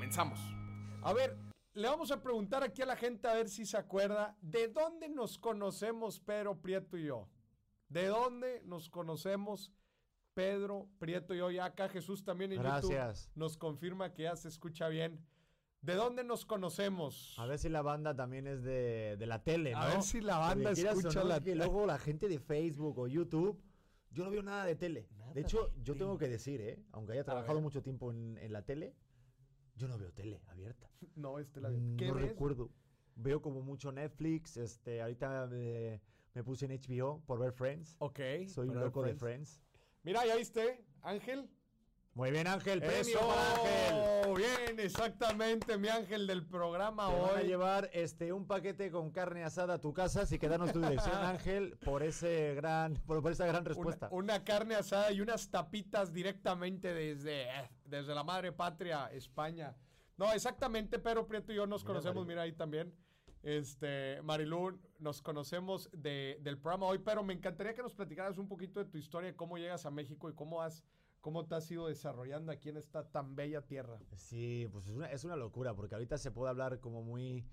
Comenzamos. A ver, le vamos a preguntar aquí a la gente a ver si se acuerda de dónde nos conocemos Pedro Prieto y yo. ¿De dónde nos conocemos? Pedro, Prieto y hoy acá Jesús también en Gracias. YouTube nos confirma que ya se escucha bien. ¿De dónde nos conocemos? A ver si la banda también es de, de la tele, ¿no? A ver si la banda escucha no, la que luego la gente de Facebook o YouTube, yo no veo nada de tele. Nada de hecho, de yo tele. tengo que decir, ¿eh? Aunque haya trabajado mucho tiempo en, en la tele, yo no veo tele abierta. No, este la Mm, ¿Qué no ves? recuerdo. Veo como mucho Netflix, este, ahorita me, me puse en HBO por ver Friends. Ok. Soy un loco de Friends. Friends. Mira, ya viste, Ángel. Muy bien, Ángel, premio Eso, Ángel. Bien, exactamente, mi Ángel del programa Te van a hoy. llevar este un paquete con carne asada a tu casa, así que danos tu dirección, Ángel, por ese gran, por, por esa gran Una, respuesta. una carne asada y unas tapitas directamente desde, desde la madre patria, España. No, exactamente, Pedro Prieto y yo nos Mira, conocemos, Marilu. mira ahí también. Este, Marilú, nos conocemos de- del programa hoy, pero me encantaría que nos platicaras un poquito de tu historia, cómo llegas a México y cómo has, cómo te has ido desarrollando aquí en esta tan bella tierra. Sí, pues es una, es una locura, porque ahorita se puede hablar como muy,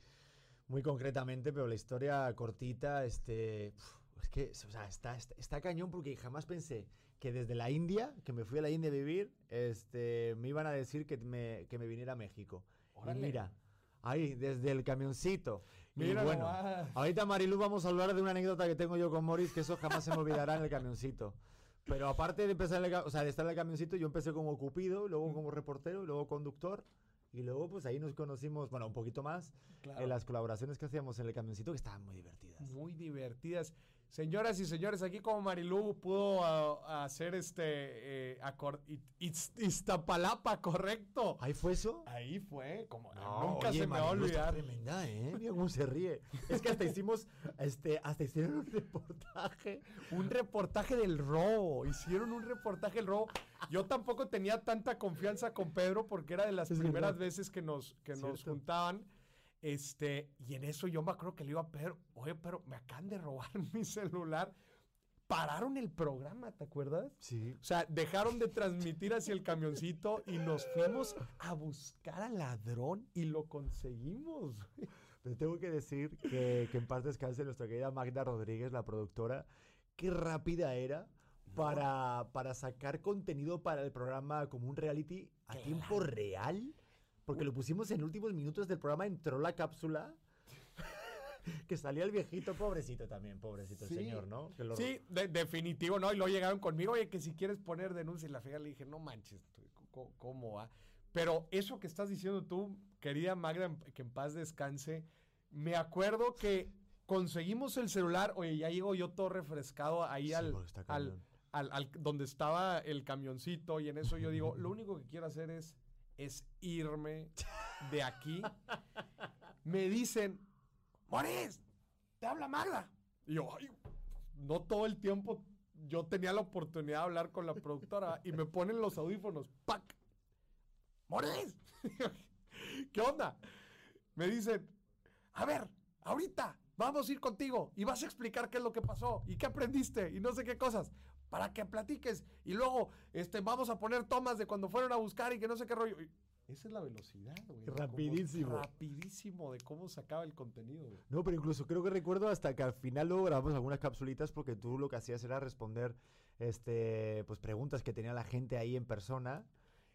muy concretamente, pero la historia cortita, este, es que, o sea, está, está, está cañón porque jamás pensé que desde la India, que me fui a la India a vivir, este, me iban a decir que me, que me viniera a México. Órale. Y mira, ahí, desde el camioncito. Mira y bueno, nomás. ahorita Marilu vamos a hablar de una anécdota que tengo yo con Morris, que eso jamás se me olvidará en el camioncito. Pero aparte de empezar en el, o sea, de estar en el camioncito, yo empecé como cupido, luego como reportero, luego conductor. Y luego, pues ahí nos conocimos, bueno, un poquito más, Claro. en las colaboraciones que hacíamos en el camioncito, que estaban muy divertidas. Muy divertidas. Señoras y señores, aquí como Marilú pudo ah, hacer este eh, acor- I- Iz- Iztapalapa, correcto. ¿Ahí fue eso? Ahí fue, como No, nunca oye, se me va a olvidar. tremenda, ¿eh? Mira cómo se ríe. Es que hasta hicimos, este, hasta hicieron un reportaje. Un reportaje del robo. Hicieron un reportaje del robo. Yo tampoco tenía tanta confianza con Pedro porque era de las Es primeras verdad. veces que nos, que nos juntaban. Este, y en eso yo me acuerdo que le iba a Pedro, oye, pero me acaban de robar mi celular. Pararon el programa, ¿te acuerdas? Sí. O sea, dejaron de transmitir hacia el camioncito y nos fuimos a buscar al ladrón y lo conseguimos. Pero tengo que decir que, que en paz descanse nuestra querida Magda Rodríguez, la productora, qué rápida era para, para sacar contenido para el programa como un reality a Claro. tiempo real. Porque lo pusimos en últimos minutos del programa, entró la cápsula. que salía el viejito, pobrecito también, pobrecito el Sí. señor, ¿no? Que lo- Sí, de- definitivo, ¿no? Y luego llegaron conmigo, oye, que si quieres poner denuncia y la fija le dije, no manches, ¿cómo, cómo va? Pero eso que estás diciendo tú, querida Magda, que en paz descanse, me acuerdo que conseguimos el celular, oye, ya llego yo todo refrescado ahí Sí, al, al, al- al- donde estaba el camioncito y en eso yo digo, lo único que quiero hacer es, es irme de aquí. Me dicen, Moris, te habla Magda. Y yo, ay, no todo el tiempo yo tenía la oportunidad de hablar con la productora y me ponen los audífonos, ¡pac! ¡Moris! ¿Qué onda? Me dicen, a ver, ahorita vamos a ir contigo y vas a explicar qué es lo que pasó y qué aprendiste y no sé qué cosas para que platiques y luego este, vamos a poner tomas de cuando fueron a buscar y que no sé qué rollo. Y Esa es la velocidad, güey. Rapidísimo. rapidísimo de cómo sacaba el contenido, güey. No, pero incluso creo que recuerdo hasta que al final luego grabamos algunas capsulitas porque tú lo que hacías era responder este pues preguntas que tenía la gente ahí en persona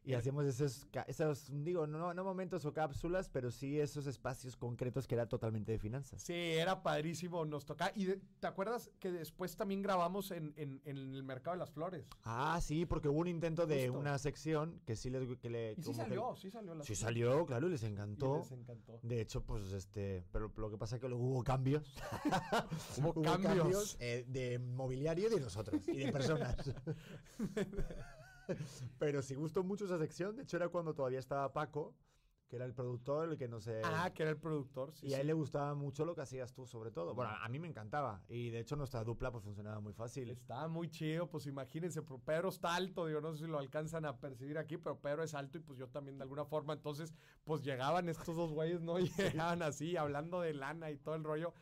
y hacíamos esos, esos digo, no, no momentos o cápsulas, pero sí esos espacios concretos que era totalmente de finanzas. Sí, era padrísimo, nos tocaba. Y de- ¿te acuerdas que después también grabamos en, en- en el Mercado de las Flores? Ah, sí, porque hubo un intento de Justo. una sección que sí les que le Y sí que- salió, sí salió. la Sí salió, claro, y les encantó. Y les encantó. De hecho, pues este, pero lo que pasa es que luego hubo cambios. Hubo cambios. eh, de mobiliario de nosotros y de personas. Pero sí gustó mucho esa sección. De hecho, era cuando todavía estaba Paco, que era el productor, el que no sé. Ah, que era el productor, sí. y a él le gustaba mucho lo que hacías tú, sobre todo. Bueno, a mí me encantaba. Y de hecho, nuestra dupla pues funcionaba muy fácil. Estaba muy chido, pues imagínense, pero Pedro está alto, digo, no sé si lo alcanzan a percibir aquí, pero Pedro es alto y pues yo también de alguna forma, entonces, pues llegaban estos dos güeyes, ¿no? Y llegaban así, hablando de lana y todo el rollo.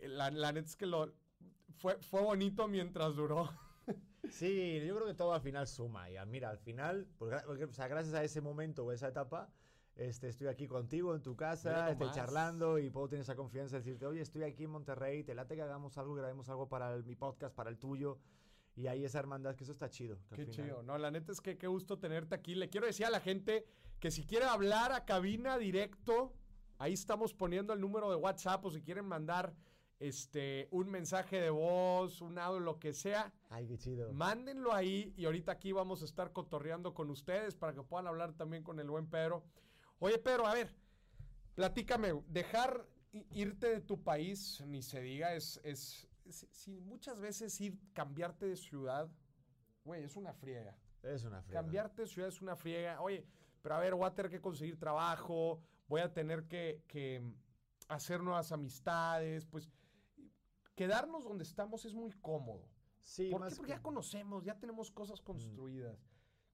La, la neta es que lo, fue, fue bonito mientras duró. Sí, yo creo que todo al final suma. Y ah, mira, al final, gra- porque, o sea, gracias a ese momento o esa etapa, este, estoy aquí contigo en tu casa, estoy charlando y puedo tener esa confianza de decirte, oye, estoy aquí en Monterrey, te late que hagamos algo, grabemos algo para el- mi podcast, para el tuyo. Y hay esa hermandad, que eso está chido. Qué final- chido. No, la neta es que qué gusto tenerte aquí. Le quiero decir a la gente que si quiere hablar a cabina directo, ahí estamos poniendo el número de WhatsApp o si quieren mandar este un mensaje de voz, un audio, lo que sea, Ay, qué chido. mándenlo ahí y ahorita aquí vamos a estar cotorreando con ustedes para que puedan hablar también con el buen Pedro. Oye, Pedro, a ver, platícame, dejar irte de tu país, ni se diga, es, es, es- si muchas veces ir, cambiarte de ciudad, güey, es una friega. Es una friega. Cambiarte de ciudad es una friega. Oye, pero a ver, voy a tener que conseguir trabajo, voy a tener que, que hacer nuevas amistades, pues quedarnos donde estamos es muy cómodo. Sí, ¿Por qué? Porque que- ya conocemos, ya tenemos cosas construidas.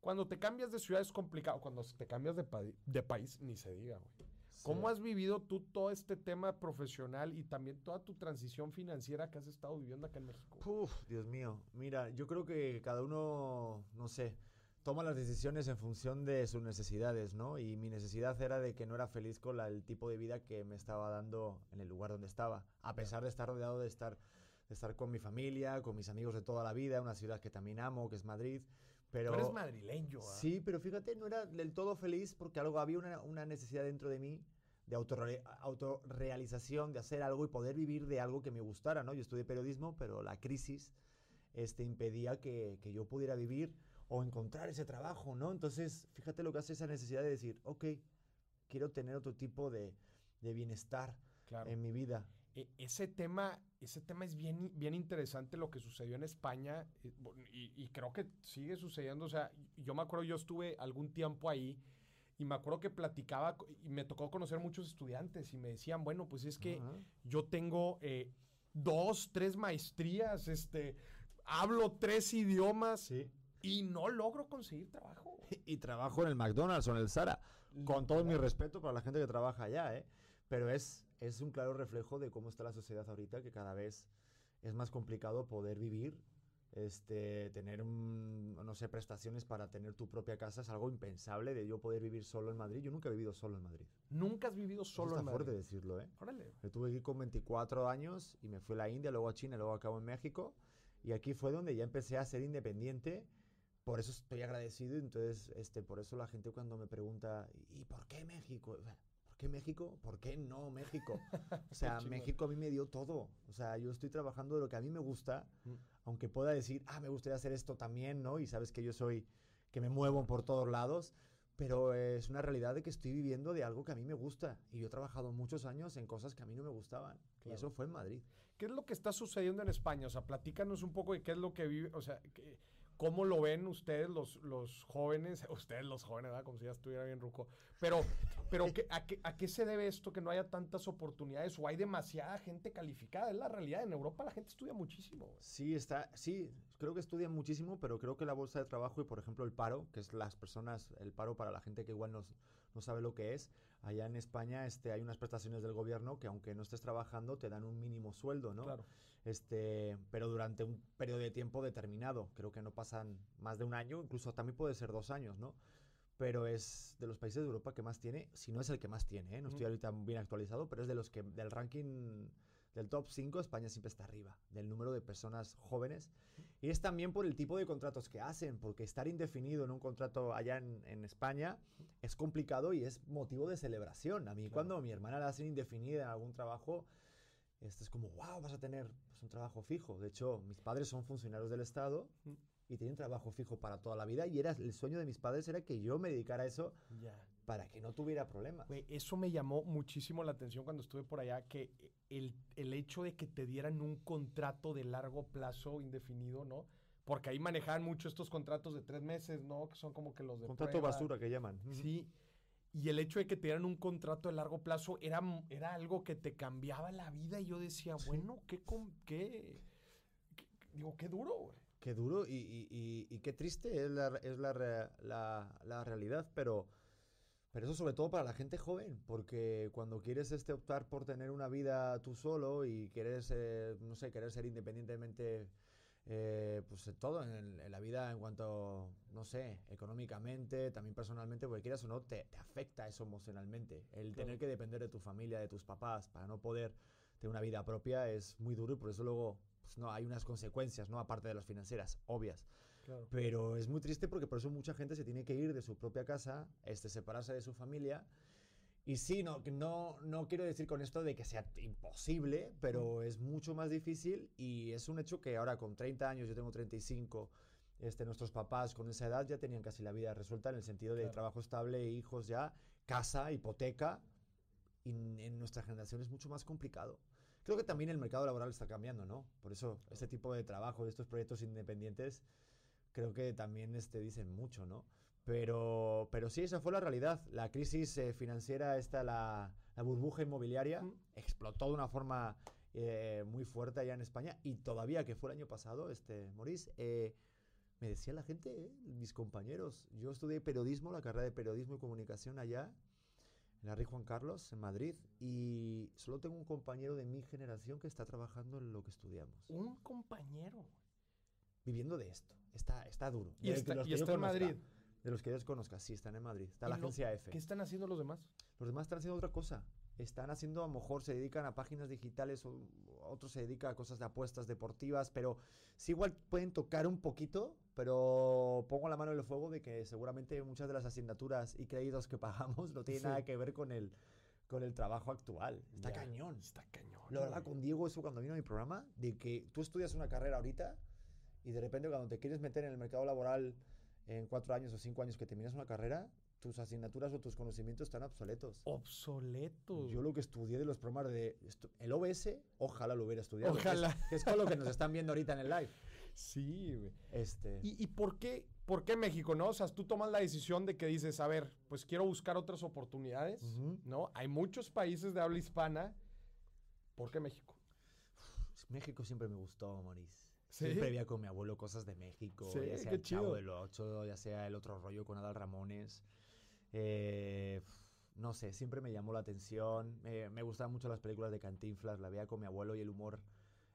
Cuando te cambias de ciudad es complicado. Cuando te cambias de, pa- de país, ni se diga, güey. ¿Cómo has vivido tú todo este tema profesional y también toda tu transición financiera que has estado viviendo acá en México? Uf, Dios mío. Mira, yo creo que cada uno, no sé, toma las decisiones en función de sus necesidades, ¿no? Y mi necesidad era de que no era feliz con la- el tipo de vida que me estaba dando en el lugar donde estaba. A pesar de estar rodeado de estar, de estar con mi familia, con mis amigos de toda la vida, una ciudad que también amo, que es Madrid. Pero, Tú eres madrileño, ¿ah? Sí, pero fíjate, no era del todo feliz porque algo había una, una necesidad dentro de mí de autorre- autorrealización, de hacer algo y poder vivir de algo que me gustara, ¿no? Yo estudié periodismo, pero la crisis este, impedía que, que yo pudiera vivir o encontrar ese trabajo, ¿no? Entonces, fíjate lo que hace esa necesidad de decir, ok, quiero tener otro tipo de, de bienestar Claro. en mi vida. E- ese tema, ese tema es bien, bien interesante lo que sucedió en España eh, y, y creo que sigue sucediendo. O sea, yo me acuerdo, yo estuve algún tiempo ahí y me acuerdo que platicaba y me tocó conocer muchos estudiantes y me decían, bueno, pues es que yo tengo eh, dos, tres maestrías, este, hablo tres idiomas Sí. Y no logro conseguir trabajo. y trabajo en el McDonald's o en el Zara. Con todo mi respeto para la gente que trabaja allá, ¿eh? Pero es, es un claro reflejo de cómo está la sociedad ahorita, que cada vez es más complicado poder vivir, este, tener, un- no sé, prestaciones para tener tu propia casa. Es algo impensable de yo poder vivir solo en Madrid. Yo nunca he vivido solo en Madrid. Nunca has vivido Eso solo está en fuerte Madrid. decirlo, ¿eh? Órale. Yo tuve que ir con 24 años y me fui a la India, luego a China, luego acabo en México. Y aquí fue donde ya empecé a ser independiente. Por eso estoy agradecido. Entonces, este, por eso la gente cuando me pregunta, ¿y por qué México? O sea, ¿Por qué México? ¿Por qué no México? O sea. México a mí me dio todo. O sea, yo estoy trabajando de lo que a mí me gusta, Mm. aunque pueda decir, ah, me gustaría hacer esto también, ¿no? Y sabes que yo soy, que me muevo por todos lados, pero es una realidad de que estoy viviendo de algo que a mí me gusta. Y yo he trabajado muchos años en cosas que a mí no me gustaban. Y Claro. eso fue en Madrid. ¿Qué es lo que está sucediendo en España? O sea, platícanos un poco de qué es lo que vive, o sea, que- cómo lo ven ustedes los, los jóvenes, ustedes los jóvenes, ¿verdad? Como si ya estuviera bien ruco. Pero, pero ¿qué- a, qué, ¿a qué se debe esto que no haya tantas oportunidades o hay demasiada gente calificada? Es la realidad. En Europa la gente estudia muchísimo. Sí, está, sí, creo que estudian muchísimo, pero creo que la bolsa de trabajo y, por ejemplo, el paro, que es las personas, el paro para la gente que igual no, no sabe lo que es, allá en España este, hay unas prestaciones del gobierno que aunque no estés trabajando te dan un mínimo sueldo, ¿no? Claro. Este, pero durante un periodo de tiempo determinado, creo que no pasan más de un año, incluso también puede ser dos años, ¿no? Pero es de los países de Europa que más tiene, si no es el que más tiene, ¿eh? no estoy ahorita bien actualizado, pero es de los que del ranking del top 5, España siempre está arriba, del número de personas jóvenes. Y es también por el tipo de contratos que hacen, porque estar indefinido en un contrato allá en, en España es complicado y es motivo de celebración. A mí Claro. cuando mi hermana la hacen indefinida en algún trabajo, esto es como, wow, vas a tener pues, un trabajo fijo. De hecho, mis padres son funcionarios del Estado Mm. y tienen trabajo fijo para toda la vida y era el sueño de mis padres era que yo me dedicara a eso. Para que no tuviera problemas. Güey, eso me llamó muchísimo la atención cuando estuve por allá, que el, el hecho de que te dieran un contrato de largo plazo indefinido, ¿no? porque ahí manejaban mucho estos contratos de tres meses, ¿no? Que son como que los de Contrato prueba. basura que llaman. Sí. Y el hecho de que te dieran un contrato de largo plazo era, era algo que te cambiaba la vida. Y yo decía, bueno, qué, qué, qué- digo, qué duro, güey. Qué duro y, y- y- y qué triste es, la, es la- la realidad, pero, pero eso sobre todo para la gente joven, porque cuando quieres este, optar por tener una vida tú solo y quieres, eh, no sé, querer ser independientemente, eh, pues todo, en, en la vida en cuanto, no sé, económicamente, también personalmente, porque quieras o no, te, te afecta eso emocionalmente. El Claro. tener que depender de tu familia, de tus papás, para no poder tener una vida propia es muy duro y por eso luego pues, no hay unas consecuencias, ¿no? Aparte de las financieras, obvias. Claro. Pero es muy triste porque por eso mucha gente se tiene que ir de su propia casa, este, separarse de su familia. Y sí, no, no, no quiero decir con esto de que sea imposible, pero es mucho más difícil y es un hecho que ahora con 30 años, yo tengo 35, este, nuestros papás con esa edad ya tenían casi la vida resuelta en el sentido de Claro. trabajo estable, hijos ya, casa, hipoteca. Y en- nuestra generación es mucho más complicado. Creo que también el mercado laboral está cambiando, ¿no? Por eso este tipo de trabajo, de estos proyectos independientes, creo que también este, dicen mucho, ¿no? Pero, pero sí, esa fue la realidad. La crisis eh, financiera, esta, la, la burbuja inmobiliaria, Mm. explotó de una forma eh, muy fuerte allá en España y todavía que fue el año pasado, este, Maurice, eh, me decía la gente, eh, mis compañeros, yo estudié periodismo, la carrera de periodismo y comunicación allá, en la Rey Juan Carlos, en Madrid, y solo tengo un compañero de mi generación que está trabajando en lo que estudiamos, Un compañero. Viviendo de esto. Está, está duro. Y está, y está en Madrid. De los que yo conozca, sí, están en Madrid. Está la ¿Y lo- agencia F. ¿Qué están haciendo los demás? Los demás están haciendo otra cosa. Están haciendo, a lo mejor se dedican a páginas digitales, o otros se dedican a cosas de apuestas deportivas, pero sí igual pueden tocar un poquito, pero pongo la mano en el fuego de que seguramente muchas de las asignaturas y créditos que pagamos no tienen Sí. nada que ver con el, con el trabajo actual. Está Ya, cañón. Está cañón. Lo hablaba con Diego eso cuando vino a mi programa, de que tú estudias una carrera ahorita y de repente cuando te quieres meter en el mercado laboral en cuatro años o cinco años que terminas una carrera, tus asignaturas o tus conocimientos están obsoletos. Obsoleto. Yo lo que estudié de los programas de el OBS, ojalá lo hubiera estudiado. que es- Ojalá. Que es, con lo que nos están viendo ahorita en el live. Sí, güey. Este, ¿Y, y por, qué, por qué México, no? O sea, tú tomas la decisión de que dices, a ver, pues quiero buscar otras oportunidades, Ujú. ¿no? Hay muchos países de habla hispana. ¿Por qué México? México siempre me gustó, Maurice. ¿Sí? Siempre veía con mi abuelo cosas de México, Sí, ya sea el Chavo del Ocho, ya sea el otro rollo con Adal Ramones. Eh, no sé, siempre me llamó la atención. Me- me gustaban mucho las películas de Cantinflas, la veía con mi abuelo y el humor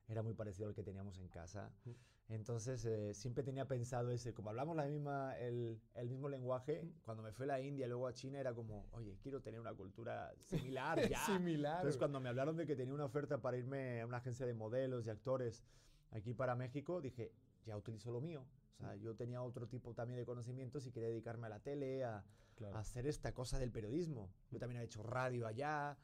era muy parecido al que teníamos en casa. Mm. Entonces eh, siempre tenía pensado ese, como hablamos la misma, el, el mismo lenguaje, Mm. cuando me fui a la India, luego a China, era como, oye, quiero tener una cultura similar ya. Similar. Entonces, cuando me hablaron de que tenía una oferta para irme a una agencia de modelos y actores aquí para México, dije, ya utilizo lo mío. O sea, yo tenía otro tipo también de conocimientos y quería dedicarme a la tele, a, Claro. a hacer esta cosa del periodismo. Yo también he hecho radio allá,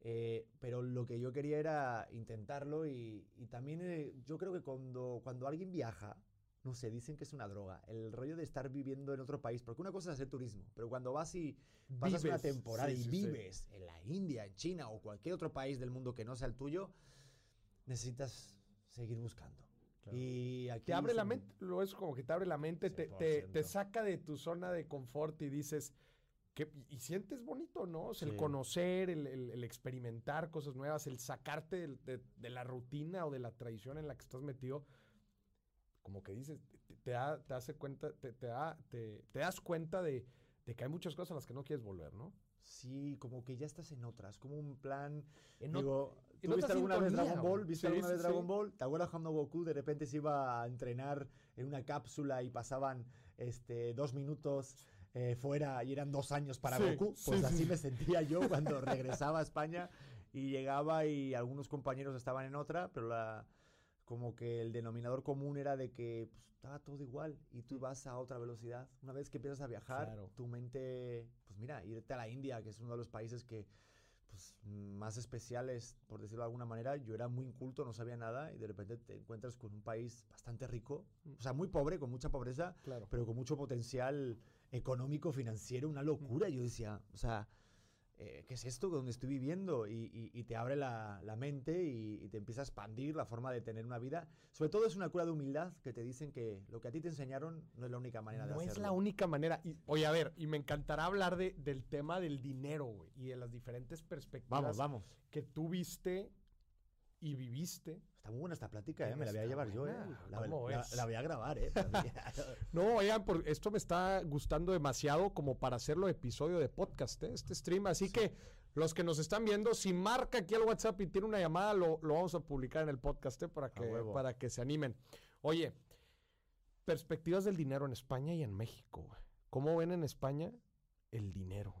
eh, pero lo que yo quería era intentarlo y, y también eh, yo creo que cuando, cuando alguien viaja, no sé, dicen que es una droga, el rollo de estar viviendo en otro país, porque una cosa es hacer turismo, pero cuando vas y pasas una Vives, temporada sí, y sí, sí. vives en la India, en China o cualquier otro país del mundo que no sea el tuyo, necesitas seguir buscando. Claro. Y aquí Te abre la mente, lo es como que te abre la mente, te, te, te 100%. saca de tu zona de confort y dices, que, y sientes bonito, ¿no? O sea, el conocer, el, el- el experimentar cosas nuevas, el sacarte de, de la rutina o de la tradición en la que estás metido, como que dices, te, te da- te hace cuenta, te, te da- te- te das cuenta de, de que hay muchas cosas a las que no quieres volver, ¿no? Sí, como que ya estás en otras, como un plan... En digo, en ¿tú otra viste alguna vez Dragon Ball? ¿Viste Sí, alguna sí, vez Dragon sí. Ball? ¿Te acuerdas cuando Goku de repente se iba a entrenar en una cápsula y pasaban este, dos minutos eh, fuera y eran dos años para Sí, Goku? sí, Pues sí, así sí. me sentía yo cuando regresaba a España y llegaba y algunos compañeros estaban en otra, pero la, como que el denominador común era de que pues, estaba todo igual y tú vas a otra velocidad. Una vez que empiezas a viajar, Claro. tu mente, pues mira, irte a la India, que es uno de los países que pues, más especiales, por decirlo de alguna manera, yo era muy inculto, no sabía nada y de repente te encuentras con un país bastante rico, Mm. o sea, muy pobre, con mucha pobreza, Claro. pero con mucho potencial económico, financiero, una locura. Yo decía, o sea, eh, ¿qué es esto donde estoy viviendo? Y, te abre la, mente y, te empieza a expandir la forma de tener una vida. Sobre todo es una cura de humildad que te dicen que lo que a ti te enseñaron no es la única manera de hacerlo. No es la única manera. Y, oye, a ver, y me encantará hablar de, del tema del dinero, güey, y de las diferentes perspectivas vamos, vamos. que tú viste y viviste. Está muy buena esta plática, ¿eh? Me la voy a llevar yo, ¿eh? La, voy a grabar, ¿eh? no, oigan, por, esto me está gustando demasiado como para hacerlo episodio de podcast, ¿eh? Este stream. Así que los que nos están viendo, si marca aquí el WhatsApp y tiene una llamada, lo, vamos a publicar en el podcast, ¿eh? Para que, para que se animen. Oye, perspectivas del dinero en España y en México, ¿Cómo ven en España el dinero?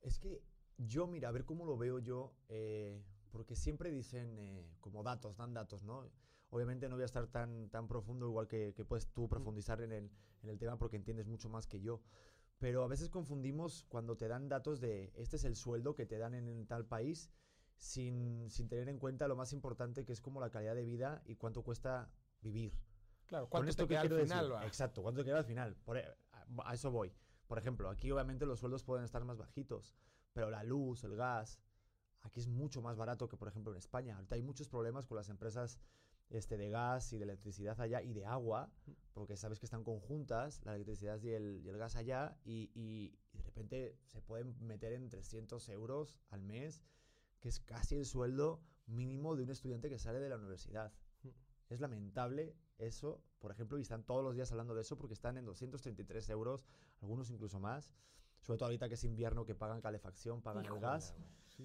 Es que yo, mira, a ver cómo lo veo yo. Eh, porque siempre dicen eh, como datos, dan datos, ¿no? Obviamente no voy a estar tan, tan profundo igual que, que puedes tú profundizar en el, en el tema porque entiendes mucho más que yo. Pero a veces confundimos cuando te dan datos de este es el sueldo que te dan en, tal país sin, sin, tener en cuenta lo más importante que es como la calidad de vida y cuánto cuesta vivir. Claro, cuánto te queda al final. Exacto, cuánto te queda al final. Por, e, a eso voy. Por ejemplo, aquí obviamente los sueldos pueden estar más bajitos, pero la luz, el gas, Aquí es mucho más barato que, por ejemplo, en España. Ahorita hay muchos problemas con las empresas este, de gas y de electricidad allá y de agua, porque sabes que están conjuntas, la electricidad y el, gas allá, y, de repente se pueden meter en 300 euros al mes, que es casi el sueldo mínimo de un estudiante que sale de la universidad. Es lamentable eso, por ejemplo, y están todos los días hablando de eso porque están en 233 euros, algunos incluso más, sobre todo ahorita que es invierno, que pagan calefacción, pagan el gas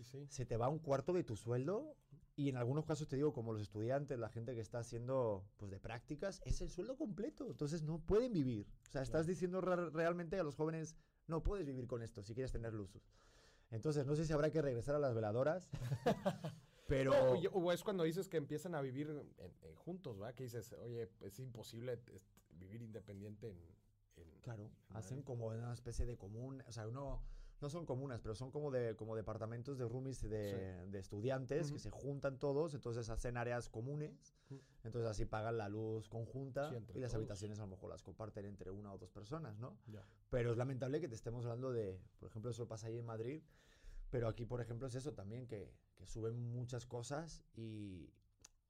se te va un cuarto de tu sueldo y en algunos casos te digo, como los estudiantes, la gente que está haciendo pues de prácticas, es el sueldo completo. Entonces no pueden vivir. O sea, estás diciendo realmente a los jóvenes, no puedes vivir con esto si quieres tener lusos. Entonces no sé si habrá que regresar a las veladoras. pero... o es cuando dices que empiezan a vivir juntos, ¿verdad? Que dices, oye, es imposible vivir independiente en... claro, hacen como una especie de común, o sea, uno no son comunas, pero son como de como departamentos de roomies de, de estudiantes que se juntan todos, entonces hacen áreas comunes, entonces así pagan la luz conjunta y las habitaciones a lo mejor las comparten entre una o dos personas, ¿no? Pero es lamentable que te estemos hablando de, por ejemplo, eso pasa ahí en Madrid, pero aquí, por ejemplo, es eso también, que, que suben muchas cosas y,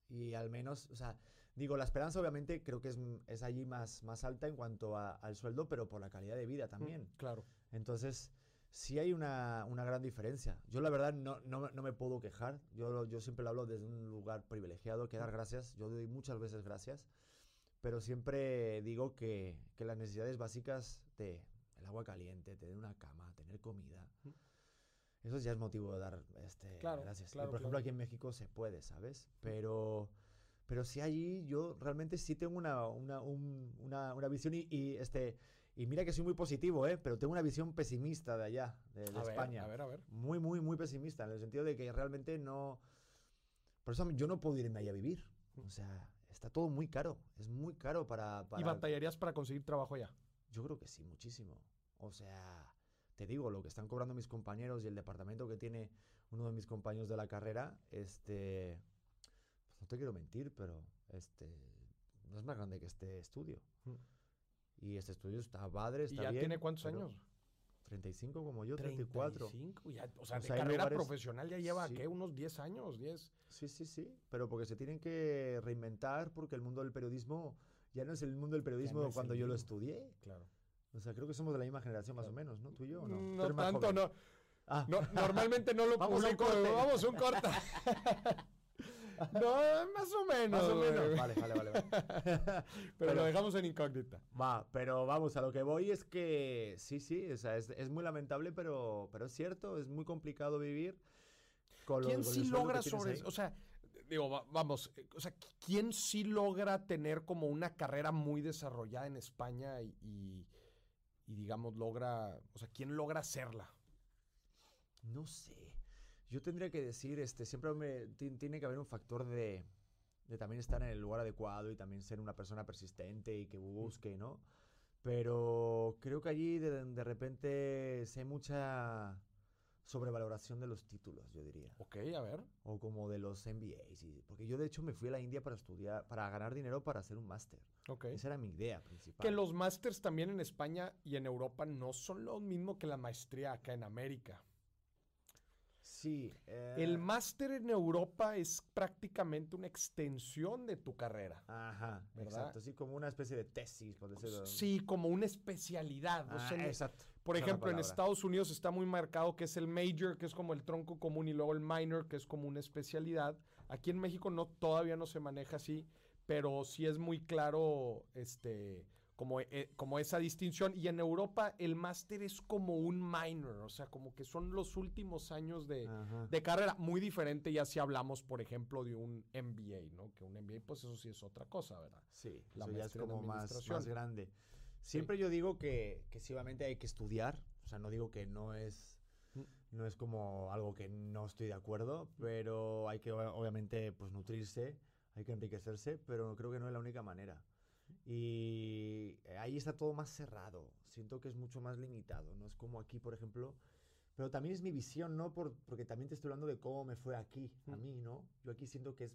y al menos, o sea, digo, la esperanza obviamente creo que es, es allí más, más alta en cuanto al sueldo, pero por la calidad de vida también. claro. Entonces sí hay una, una gran diferencia. Yo la verdad no, no, no, me puedo quejar. Yo, yo siempre lo hablo desde un lugar privilegiado, que dar gracias. Yo doy muchas veces gracias. Pero siempre digo que, que las necesidades básicas de el agua caliente, tener una cama, tener comida, eso ya es motivo de dar este, gracias. por ejemplo, aquí en México se puede, ¿sabes? Pero, pero sí allí yo realmente sí tengo una, una, una, una visión y, y este y mira que soy muy positivo, ¿eh? pero tengo una visión pesimista de allá, de, España. a ver, a ver. Muy, muy, muy pesimista, en el sentido de que realmente no... Por eso yo no puedo irme allá a vivir. O sea, está todo muy caro. Es muy caro para, para... ¿Y batallarías para conseguir trabajo allá? Yo creo que sí, muchísimo. O sea, te digo, lo que están cobrando mis compañeros y el departamento que tiene uno de mis compañeros de la carrera, este... Pues no te quiero mentir, pero este... No es más grande que este estudio. Mm. Y este estudio está padre, está ¿Y ya tiene cuántos años? 35 como yo, 34. 35, ya, o sea, de carrera profesional ya lleva, ¿qué? Unos 10 años, 10. Sí, sí, sí, pero porque se tienen que reinventar porque el mundo del periodismo ya no es el mundo del periodismo cuando yo lo estudié. Claro. O sea, creo que somos de la misma generación más o menos, ¿no? Tú y yo, ¿o ¿no? No tanto, no. Ah. no. Normalmente no lo vamos un corte. Vamos un corte. No, más o menos. Más o menos. Vale, vale, vale. pero, lo dejamos en incógnita. Va, pero vamos, a lo que voy es que sí, sí, o sea, es, es muy lamentable, pero, pero es cierto, es muy complicado vivir con ¿Quién sí logra sobre O sea, digo, vamos, o sea, ¿quién sí logra tener como una carrera muy desarrollada en España y, y, y digamos, logra, o sea, ¿quién logra hacerla? No sé. Yo tendría que decir, este, siempre me, tiene que haber un factor de, de también estar en el lugar adecuado y también ser una persona persistente y que busque, ¿no? Pero creo que allí de, de repente se hay mucha sobrevaloración de los títulos, yo diría. Ok, a ver. O como de los MBAs. porque yo de hecho me fui a la India para estudiar, para ganar dinero para hacer un máster. Ok. Esa era mi idea principal. Que los másters también en España y en Europa no son lo mismo que la maestría acá en América. Sí. eh, El máster en Europa es prácticamente una extensión de tu carrera. Ajá, ¿verdad? exacto. Sí, como una especie de tesis, por decirlo. Sí, como una especialidad. o Ah, sea, exacto. Por ejemplo, en. Estados Unidos está muy marcado que es el major, que es como el tronco común, y luego el minor, que es como una especialidad. Aquí en México no todavía no se maneja así, pero sí es muy claro este como, eh, como esa distinción. Y en Europa el máster es como un minor, o sea, como que son los últimos años de, de carrera. Muy diferente ya si hablamos, por ejemplo, de un MBA, ¿no? Que un MBA, pues eso sí es otra cosa, ¿verdad? Sí, la eso ya es como más, más grande. Siempre yo digo que, que sí, obviamente hay que estudiar. O sea, no digo que no es, Mm. no es como algo que no estoy de acuerdo, pero hay que ob- obviamente pues nutrirse, hay que enriquecerse, pero creo que no es la única manera. Y ahí está todo más cerrado. Siento que es mucho más limitado. No es como aquí, por ejemplo. Pero también es mi visión, ¿no? Por, porque también te estoy hablando de cómo me fue aquí, a mí, ¿no? Yo aquí siento que es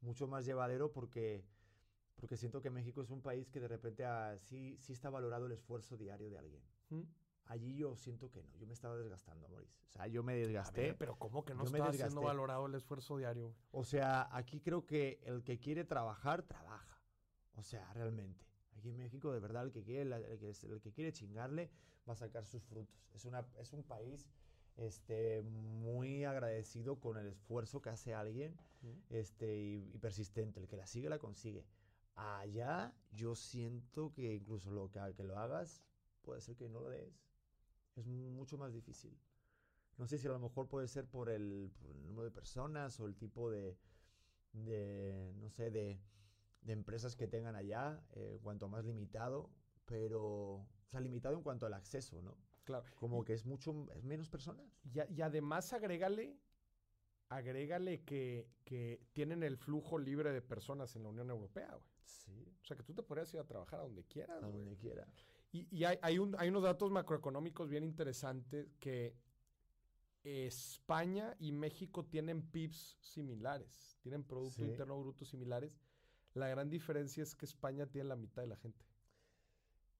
mucho más llevadero porque porque siento que México es un país que de repente ah, sí, sí está valorado el esfuerzo diario de alguien. ¿Mm? Allí yo siento que no, yo me estaba desgastando, Maurice. O sea, yo me desgasté. ver, pero ¿cómo que no yo está siendo valorado el esfuerzo diario? O sea, aquí creo que el que quiere trabajar, trabaja. O sea, realmente. Aquí en México, de verdad, el que quiere, el que, el que quiere chingarle va a sacar sus frutos. Es, una, es un país este, muy agradecido con el esfuerzo que hace alguien este, y, y persistente. El que la sigue, la consigue. Allá yo siento que incluso lo que, que lo hagas, puede ser que no lo des. Es mucho más difícil. No sé si a lo mejor puede ser por el, por el número de personas o el tipo de, de no sé, de, de empresas que tengan allá, eh, cuanto más limitado, pero, o sea, limitado en cuanto al acceso, ¿no? Claro. Como que es mucho, es menos personas. Y, además agrégale, agrégale que, que tienen el flujo libre de personas en la Unión Europea, güey. Sí, O sea que tú te podrías ir a trabajar a donde quieras, a donde quiera. Y, y hay, hay, un- hay unos datos macroeconómicos bien interesantes que España y México tienen PIBs similares, tienen Producto Sí. Interno Bruto similares. La gran diferencia es que España tiene la mitad de la gente.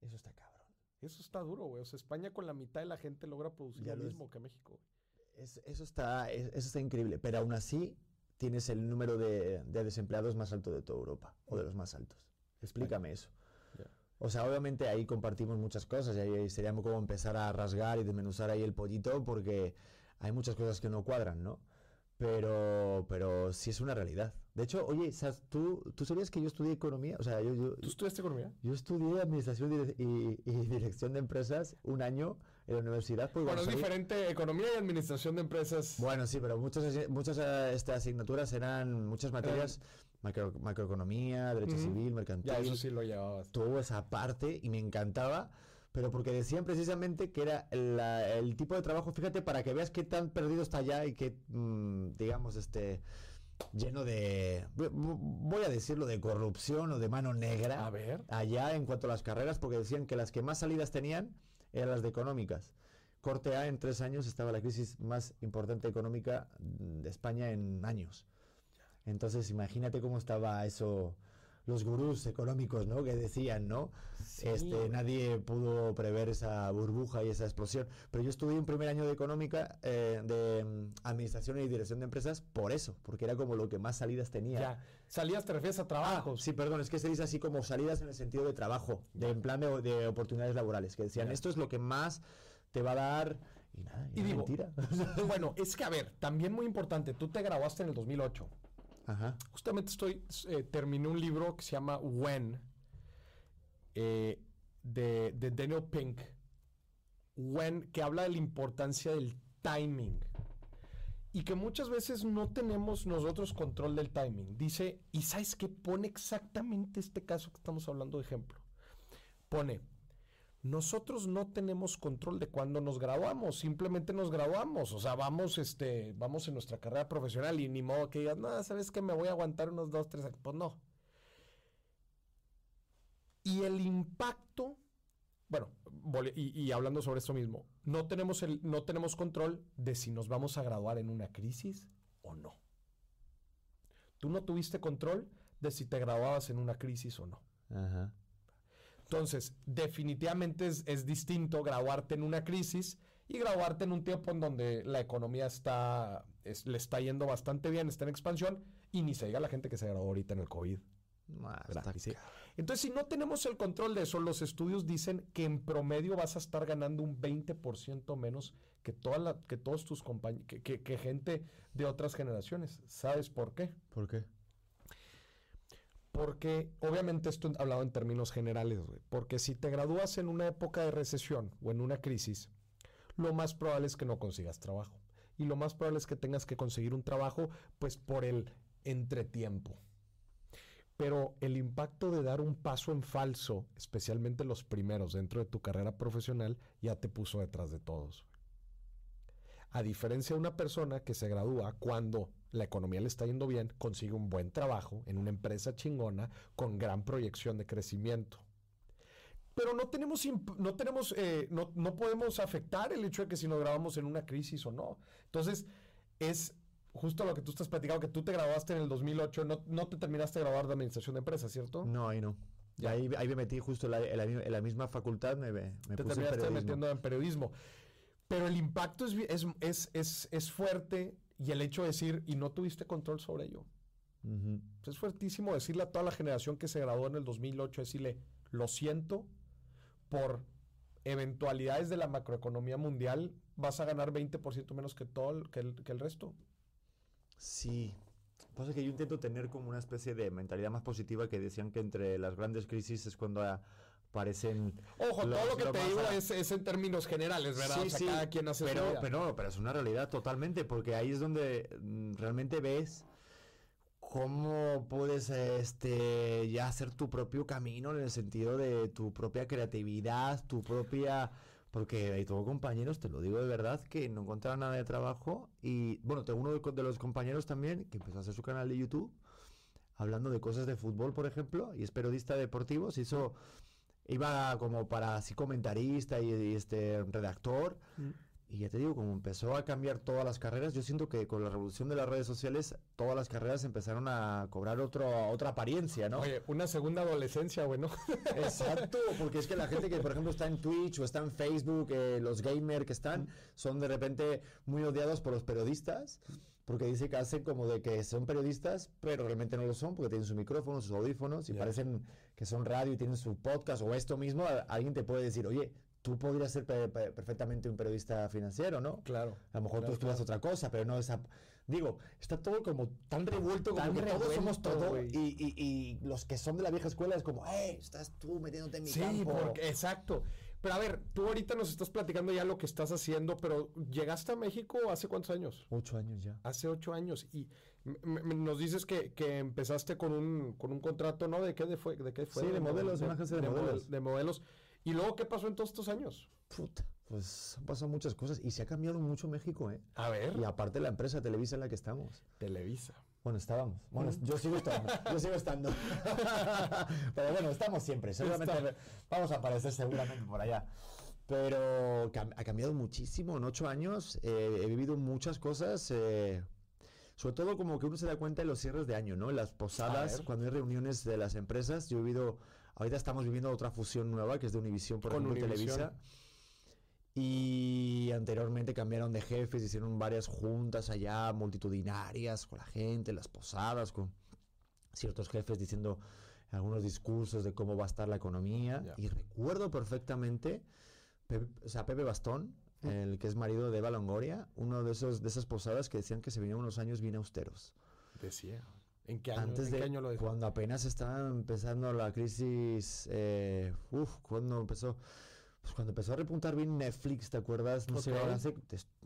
Eso está cabrón. Eso está duro, güey. O sea, España con la mitad de la gente logra producir Ya lo es. mismo que México. güey. Es- eso, está, es- eso está increíble, pero aún así tienes el número de, de desempleados más alto de toda Europa, o de los más altos. Explícame eso. O sea, obviamente ahí compartimos muchas cosas y ahí sería como empezar a rasgar y desmenuzar ahí el pollito porque hay muchas cosas que no cuadran, ¿no? Pero, pero sí es una realidad. De hecho, oye. ¿tú, ¿tú sabías que yo estudié economía? O sea, yo, yo, ¿Tú estudiaste economía? yo estudié administración y, y- y dirección de empresas un año en la universidad. Bueno, es salí- diferente economía y administración de empresas. bueno, sí, pero muchas, muchas estas asignaturas eran muchas materias, macro- macroeconomía, derecho civil, mercantil, ya, eso sí lo llevabas. toda esa parte y me encantaba, pero porque decían precisamente que era la- el tipo de trabajo, fíjate, para que veas qué tan perdido está allá y qué, mm, digamos, este, lleno de, voy a decirlo, de corrupción o de mano negra A ver. allá en cuanto a las carreras, porque decían que las que más salidas tenían eran las de económicas. Corte A, en tres años estaba la crisis más importante económica de España en años. Entonces, imagínate cómo estaba eso, los gurús económicos, ¿no? Que decían, ¿no? Sí, este, nadie pudo prever esa burbuja y esa explosión. Pero yo estudié un primer año de económica, eh, de mm, administración y dirección de empresas, por eso, porque era como lo que más salidas tenía. Ya. Salías, te refieres a Ah, trabajos. sí, perdón, es que se dice así como salidas en el sentido de trabajo, de en plan de, de oportunidades laborales, que decían, Ya. esto es lo que más te va a dar... Y nada, Y y digo- mentira. Bueno, es que a ver, también muy importante, tú te graduaste en el 2008. Justamente estoy, eh, terminé un libro que se llama When, eh, de, de Daniel Pink. When, que habla de la importancia del timing. Y que muchas veces no tenemos nosotros control del timing. Dice, y ¿sabes qué? Pone exactamente este caso que estamos hablando de ejemplo. Pone, nosotros no tenemos control de cuándo nos graduamos, simplemente nos graduamos, o sea, vamos, este, vamos en nuestra carrera profesional y ni modo que digas, no, sabes que me voy a aguantar unos dos, tres años, pues no. Y el impacto, bueno, y, y hablando sobre esto mismo, no tenemos, el, no tenemos control de si nos vamos a graduar en una crisis o no. Tú no tuviste control de si te graduabas en una crisis o no. Ajá. Entonces, definitivamente es, es distinto graduarte en una crisis y graduarte en un tiempo en donde la economía está, le está yendo bastante bien, está en expansión y ni se diga la gente que se graduó ahorita en el COVID. Entonces, si no tenemos el control de eso, los estudios dicen que en promedio vas a estar ganando un 20% menos que, toda la, que todos tus compañeros, que, gente de otras generaciones. ¿Sabes por qué? ¿Por qué? Porque, obviamente, esto hablado en términos generales, porque si te gradúas en una época de recesión o en una crisis, lo más probable es que no consigas trabajo. Y lo más probable es que tengas que conseguir un trabajo, pues por el entretiempo. Pero el impacto de dar un paso en falso, especialmente los primeros dentro de tu carrera profesional, ya te puso detrás de todos. A diferencia de una persona que se gradúa cuando la economía le está yendo bien, consigue un buen trabajo en una empresa chingona con gran proyección de crecimiento. Pero no tenemos, no, tenemos eh, no, no podemos afectar el hecho de que si nos grabamos en una crisis o no. Entonces, es justo lo que tú estás platicando, que tú te graduaste en el 2008, no, no te terminaste de graduar de administración de empresas, ¿cierto? No, ahí no. Y ahí, ahí me metí justo en la, misma facultad, me, me te terminaste metiendo en periodismo. Pero el impacto es, es, es, es, fuerte y el hecho de decir, y no tuviste control sobre ello. Es fuertísimo decirle a toda la generación que se graduó en el 2008, decirle, lo siento, por eventualidades de la macroeconomía mundial, vas a ganar 20% menos que todo que el, que el resto. Sí. Pasa que yo intento tener como una especie de mentalidad más positiva que decían que entre las grandes crisis es cuando aparecen. Ojo, todo lo que te digo es, en términos generales, ¿verdad? Sí, sí, cada quien hace pero, pero, pero es una realidad totalmente, porque ahí es donde mm, realmente ves cómo puedes este ya hacer tu propio camino en el sentido de tu propia creatividad, tu propia porque tengo compañeros, te lo digo de verdad, que no encontraban nada de trabajo. Y bueno, tengo uno de, los compañeros también que empezó a hacer su canal de YouTube hablando de cosas de fútbol, por ejemplo, y es periodista deportivo. Se hizo, iba como para así comentarista y, este redactor. Mm. Y ya te digo, como empezó a cambiar todas las carreras, yo siento que con la revolución de las redes sociales, todas las carreras empezaron a cobrar otro, otra apariencia, ¿no? Oye, una segunda adolescencia, bueno. Exacto, porque es que la gente que, por ejemplo, está en Twitch o está en Facebook, eh, los gamers que están, son de repente muy odiados por los periodistas, porque dice que hacen como de que son periodistas, pero realmente no lo son, porque tienen su micrófono, sus audífonos, y parecen que son radio y tienen su podcast, o esto mismo, alguien te puede decir, oye, tú podrías ser perfectamente un periodista financiero, ¿no? Claro. A lo mejor tú estudias otra cosa, pero no esa... Digo, está todo como tan revuelto, como que todos somos todo, y, los que son de la vieja escuela es como, ¡eh! Estás tú metiéndote en mi sí, Porque, exacto. Pero a ver, tú ahorita nos estás platicando ya lo que estás haciendo, pero llegaste a México hace cuántos años? Ocho años ya. Hace ocho años. Y nos dices que, empezaste con un, con un contrato, ¿no? ¿De qué, de fue, de qué fue? Sí, de, modelos, de, una agencia de, modelos. De modelos. ¿Y luego qué pasó en todos estos años? Puta, pues han pasado muchas cosas y se ha cambiado mucho México, ¿eh? A ver. Y aparte la empresa Televisa en la que estamos. Televisa. Bueno, estábamos. Bueno, yo sigo estando. yo sigo estando. Pero bueno, estamos siempre. Seguramente vamos a aparecer seguramente por allá. Pero ha cambiado muchísimo. En ocho años eh, he vivido muchas cosas. Eh, sobre todo como que uno se da cuenta de los cierres de año, ¿no? Las posadas, cuando hay reuniones de las empresas. Yo he vivido Ahorita estamos viviendo otra fusión nueva que es de Univision por ejemplo, Televisa. Y anteriormente cambiaron de jefes, hicieron varias juntas allá multitudinarias con la gente, las posadas, con ciertos jefes diciendo algunos discursos de cómo va a estar la economía. Y recuerdo perfectamente, o sea, Pepe Bastón, el que es marido de Eva Longoria, uno de esos de esas posadas que decían que se venían unos años bien austeros. Decía. ¿En qué año, Antes de, año lo dijo? Cuando apenas estaba empezando la crisis, eh, uf, cuando empezó pues cuando empezó a repuntar bien Netflix, ¿te acuerdas? No sé, hace,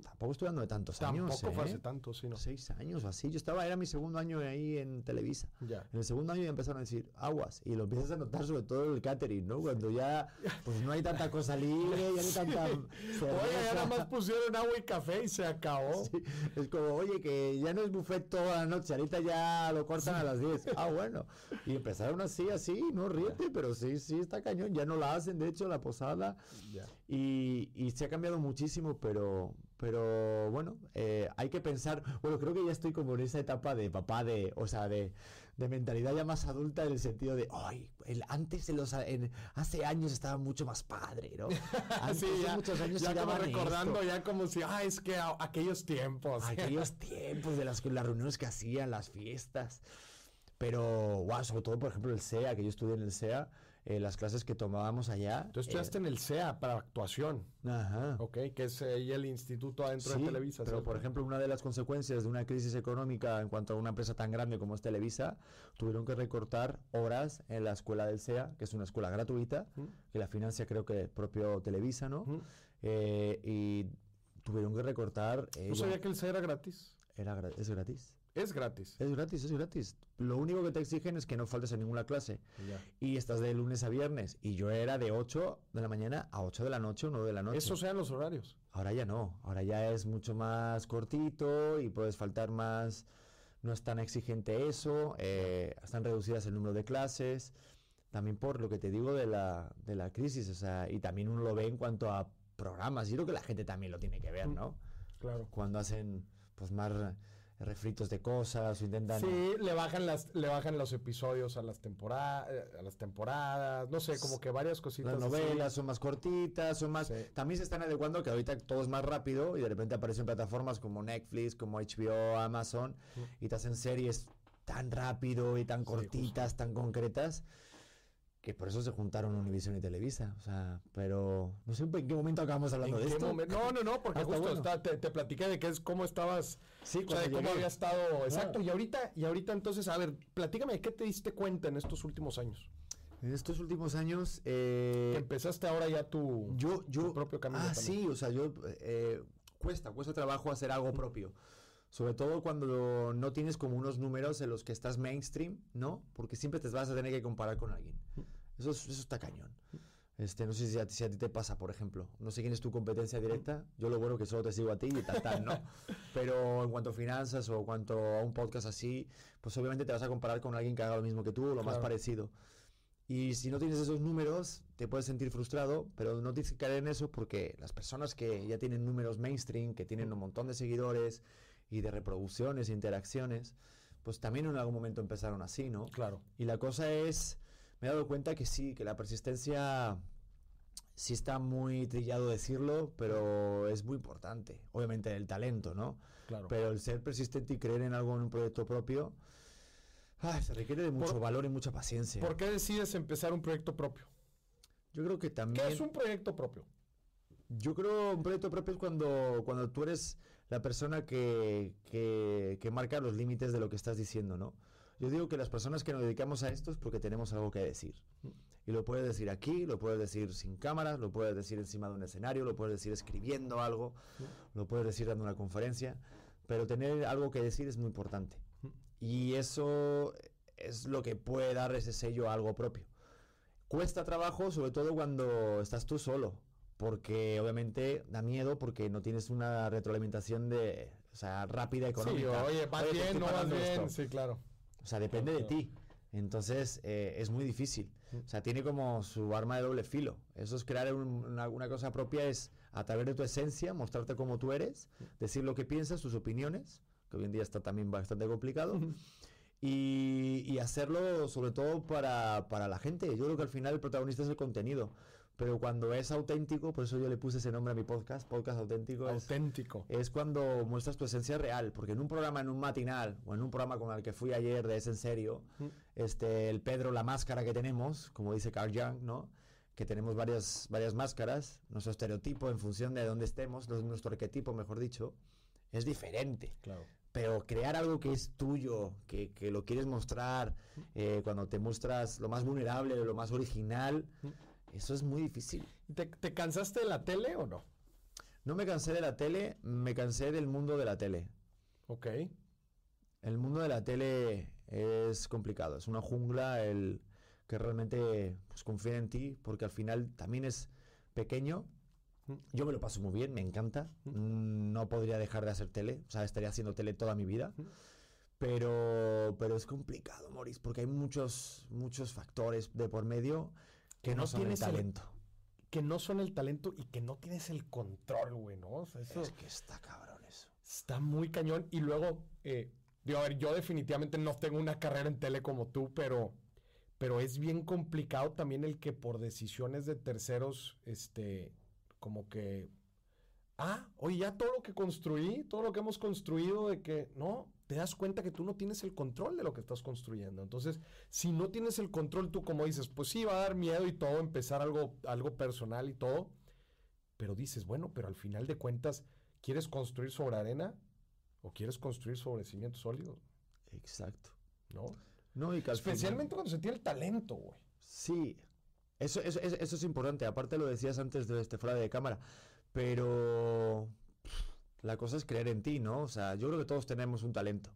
tampoco estoy hablando de tantos años. Tampoco fue hace ¿eh? tanto, sí, ¿no? Seis años o así. Yo estaba, era mi segundo año ahí en Televisa. Ya. En el segundo año ya empezaron a decir aguas. Y lo empiezas a notar sobre todo el catering, ¿no? Cuando ya pues no hay tanta cosa libre, ya no hay tanta. oye, ya nada más pusieron agua y café y se acabó. Es como, oye, que ya no es buffet toda la noche, ahorita ya lo cortan a las 10. Ah, bueno. Y empezaron así, así, no ríete, pero sí, sí, está cañón. Ya no la hacen, de hecho, la posada Y, y, se ha cambiado muchísimo, pero, pero bueno, eh, hay que pensar, bueno, creo que ya estoy como en esa etapa de papá, de, o sea, de, de mentalidad ya más adulta en el sentido de, ay, el, antes en los, en, hace años estaba mucho más padre, ¿no? Antes sí, ya, muchos años ya como recordando ya como si, ah, es que aquellos tiempos. Aquellos tiempos de las, las reuniones que hacían, las fiestas. Pero, wow, sobre todo, por ejemplo, el SEA, que yo estudié en el SEA, eh, las clases que tomábamos allá. Tú estudiaste eh, en el SEA para actuación. Ajá. Ok, que es ahí el instituto adentro de Televisa. Pero, por ejemplo, una de las consecuencias de una crisis económica en cuanto a una empresa tan grande como es Televisa, tuvieron que recortar horas en la escuela del SEA, que es una escuela gratuita, que la financia creo que el propio Televisa, ¿no? Eh, y tuvieron que recortar. ¿No sabía que el SEA era gratis? Era, es gratis. Es gratis. Es gratis, es gratis. Lo único que te exigen es que no faltes a ninguna clase. Y estás de lunes a viernes. Y yo era de 8 de la mañana a 8 de la noche o 9 de la noche. Esos sean los horarios. Ahora ya no. Ahora ya es mucho más cortito y puedes faltar más. No es tan exigente eso. Eh, están reducidas el número de clases. También por lo que te digo de la, de la crisis. O sea, y también uno lo ve en cuanto a programas. Y creo que la gente también lo tiene que ver, ¿no? Claro. Cuando hacen pues más refritos de cosas o intentan sí le bajan las le bajan los episodios a las temporadas eh, a las temporadas no sé como que varias cositas las novelas son más cortitas son más también se están adecuando que ahorita todo es más rápido y de repente aparecen plataformas como Netflix como HBO Amazon y te hacen series tan rápido y tan cortitas tan concretas que por eso se juntaron Univision y Televisa, o sea, pero no sé en qué momento acabamos hablando de esto. No, no, no, porque justo te, te, platiqué de que es cómo estabas, sí, o sea, de cómo había estado, exacto, y ahorita, y ahorita entonces, a ver, platícame, ¿de qué te diste cuenta en estos últimos años? En estos últimos años, eh, empezaste ahora ya tu, yo, yo, propio camino. Ah, sí, o sea, yo eh, cuesta, cuesta trabajo hacer algo propio. Sobre todo cuando no tienes como unos números en los que estás mainstream, ¿no? Porque siempre te vas a tener que comparar con alguien. Eso, eso está cañón. Este, no sé si a, ti, te pasa, por ejemplo. No sé quién es tu competencia directa. Yo lo bueno que solo te sigo a ti y tal, tal, ¿no? Pero en cuanto a finanzas o en cuanto a un podcast así, pues obviamente te vas a comparar con alguien que haga lo mismo que tú o lo más parecido. Y si no tienes esos números, te puedes sentir frustrado, pero no tienes que caer en eso porque las personas que ya tienen números mainstream, que tienen un montón de seguidores, y de reproducciones interacciones, pues también en algún momento empezaron así, ¿no? Claro. Y la cosa es, me he dado cuenta que sí, que la persistencia sí está muy trillado decirlo, pero es muy importante. Obviamente el talento, ¿no? Claro. Pero el ser persistente y creer en algo en un proyecto propio, se requiere de mucho valor y mucha paciencia. ¿Por qué decides empezar un proyecto propio? Yo creo que también... ¿Qué es un proyecto propio? Yo creo un proyecto propio es cuando, cuando tú eres la persona que, que, marca los límites de lo que estás diciendo, ¿no? Yo digo que las personas que nos dedicamos a esto es porque tenemos algo que decir. Y lo puedes decir aquí, lo puedes decir sin cámaras, lo puedes decir encima de un escenario, lo puedes decir escribiendo algo, lo puedes decir dando una conferencia, pero tener algo que decir es muy importante. Y eso es lo que puede dar ese sello a algo propio. Cuesta trabajo, sobre todo cuando estás tú solo, porque obviamente da miedo porque no tienes una retroalimentación de, o sea, rápida económica. Sí, oye, vas bien, no vas bien, sí, claro. O sea, depende de ti. Entonces eh, es muy difícil. O sea, tiene como su arma de doble filo. Eso es crear una, cosa propia, es a través de tu esencia, mostrarte como tú eres, decir lo que piensas, tus opiniones, que hoy en día está también bastante complicado. Y, y, hacerlo sobre todo para, para la gente. Yo creo que al final el protagonista es el contenido pero cuando es auténtico, por eso yo le puse ese nombre a mi podcast, podcast auténtico. Auténtico. Es, cuando muestras tu esencia real, porque en un programa, en un matinal, o en un programa como el que fui ayer de Es en Serio, mm. este, el Pedro, la máscara que tenemos, como dice Carl Jung, ¿no? Que tenemos varias, varias máscaras, nuestro estereotipo en función de dónde estemos, nuestro arquetipo, mejor dicho, es diferente. Claro. Pero crear algo que es tuyo, que, que lo quieres mostrar, eh, cuando te muestras lo más vulnerable, lo más original, mm. Eso es muy difícil. ¿Te, cansaste de la tele o no? No me cansé de la tele, me cansé del mundo de la tele. Ok. El mundo de la tele es complicado, es una jungla el que realmente pues, confía en ti, porque al final también es pequeño. Mm. Yo me lo paso muy bien, me encanta. Mm. No podría dejar de hacer tele, o sea, estaría haciendo tele toda mi vida. Mm. Pero, pero es complicado, Maurice, porque hay muchos, muchos factores de por medio que no, tienes talento. que no son el talento y que no tienes el control, güey, ¿no? eso es que está cabrón eso. Está muy cañón. Y luego, eh, digo, a ver, yo definitivamente no tengo una carrera en tele como tú, pero, pero es bien complicado también el que por decisiones de terceros, este, como que, ah, oye, ya todo lo que construí, todo lo que hemos construido, de que, no, te das cuenta que tú no tienes el control de lo que estás construyendo. Entonces, si no tienes el control, tú como dices, pues sí, va a dar miedo y todo, empezar algo, algo personal y todo, pero dices, bueno, pero al final de cuentas, ¿quieres construir sobre arena o quieres construir sobre cimientos sólidos? Exacto. ¿No? No, y Especialmente cuando se tiene el talento, güey. Sí, eso, eso, eso, es importante. Aparte lo decías antes de este fuera de cámara, pero la cosa es creer en ti, ¿no? O sea, yo creo que todos tenemos un talento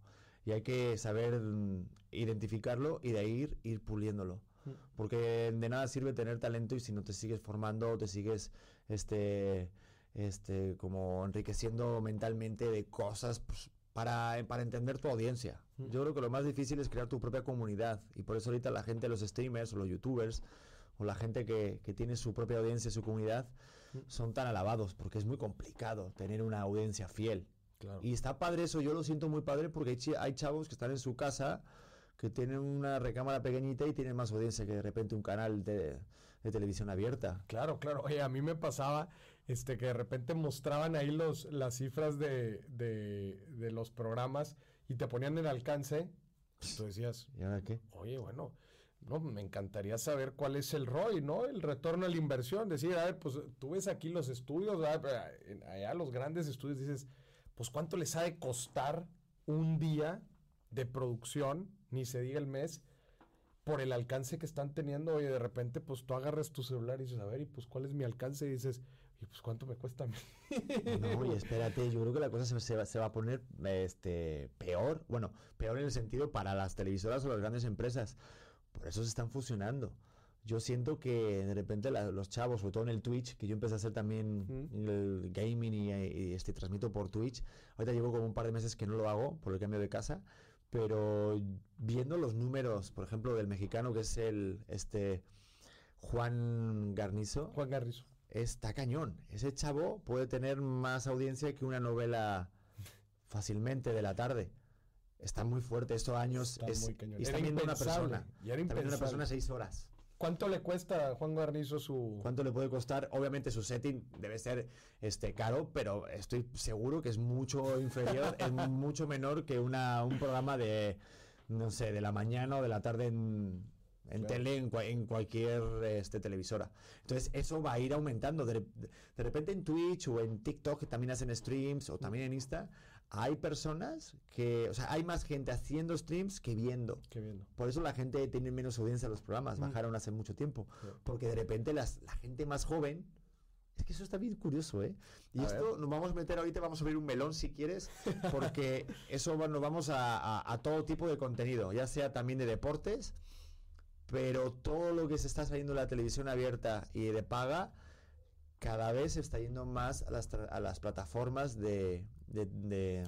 y hay que saber mm, identificarlo y de ahí ir, ir puliéndolo. Mm. Porque de nada sirve tener talento y si no te sigues formando, te sigues este, este, como enriqueciendo mentalmente de cosas pues, para, para entender tu audiencia. Mm. Yo creo que lo más difícil es crear tu propia comunidad y por eso ahorita la gente, los streamers o los youtubers o la gente que, que tiene su propia audiencia, su comunidad, son tan alabados, porque es muy complicado tener una audiencia fiel. Y está padre eso, yo lo siento muy padre porque hay, chavos que están en su casa, que tienen una recámara pequeñita y tienen más audiencia que de repente un canal de, televisión abierta. Claro, claro. Oye, a mí me pasaba este, que de repente mostraban ahí los, las cifras de, de, los programas y te ponían en alcance. Y tú decías, ¿y ahora qué? Oye, bueno, no, me encantaría saber cuál es el ROI, ¿no? El retorno a la inversión. Decir, a ver, pues tú ves aquí los estudios, allá los grandes estudios dices, pues cuánto les ha de costar un día de producción, ni se diga el mes, por el alcance que están teniendo. Y de repente, pues tú agarras tu celular y dices, a ver, y pues cuál es mi alcance, y dices, y pues cuánto me cuesta a mí. No, y espérate, yo creo que la cosa se, se, va, se va a poner este, peor. Bueno, peor en el sentido para las televisoras o las grandes empresas por eso se están fusionando. Yo siento que de repente los chavos, sobre todo en el Twitch, que yo empecé a hacer también el gaming y, este transmito por Twitch. Ahorita llevo como un par de meses que no lo hago por el cambio de casa, pero viendo los números, por ejemplo, del mexicano que es el este Juan Garnizo. Juan Garnizo. Está cañón. Ese chavo puede tener más audiencia que una novela fácilmente de la tarde está muy fuerte. Estos años está es, muy está viendo una persona. Está viendo una persona seis horas. ¿Cuánto le cuesta a Juan Guarnizo su...? ¿Cuánto le puede costar? Obviamente su setting debe ser este, caro, pero estoy seguro que es mucho inferior, es mucho menor que una, un programa de, no sé, de la mañana o de la tarde en, en tele, en, cualquier este, televisora. Entonces, eso va a ir aumentando. De, de, repente en Twitch o en TikTok, que también hacen streams, o también en Insta, hay personas que, o sea, hay más gente haciendo streams que viendo. Que viendo. Por eso la gente tiene menos audiencia en los programas, mm. bajaron hace mucho tiempo. Porque de repente las, la gente más joven, es que eso está bien curioso, ¿eh? Y esto nos vamos a meter ahorita, vamos a abrir un melón si quieres, porque eso nos vamos a, a, todo tipo de contenido, ya sea también de deportes, pero todo lo que se está saliendo en la televisión abierta y de paga, cada vez se está yendo más a las, a las plataformas de, de, de,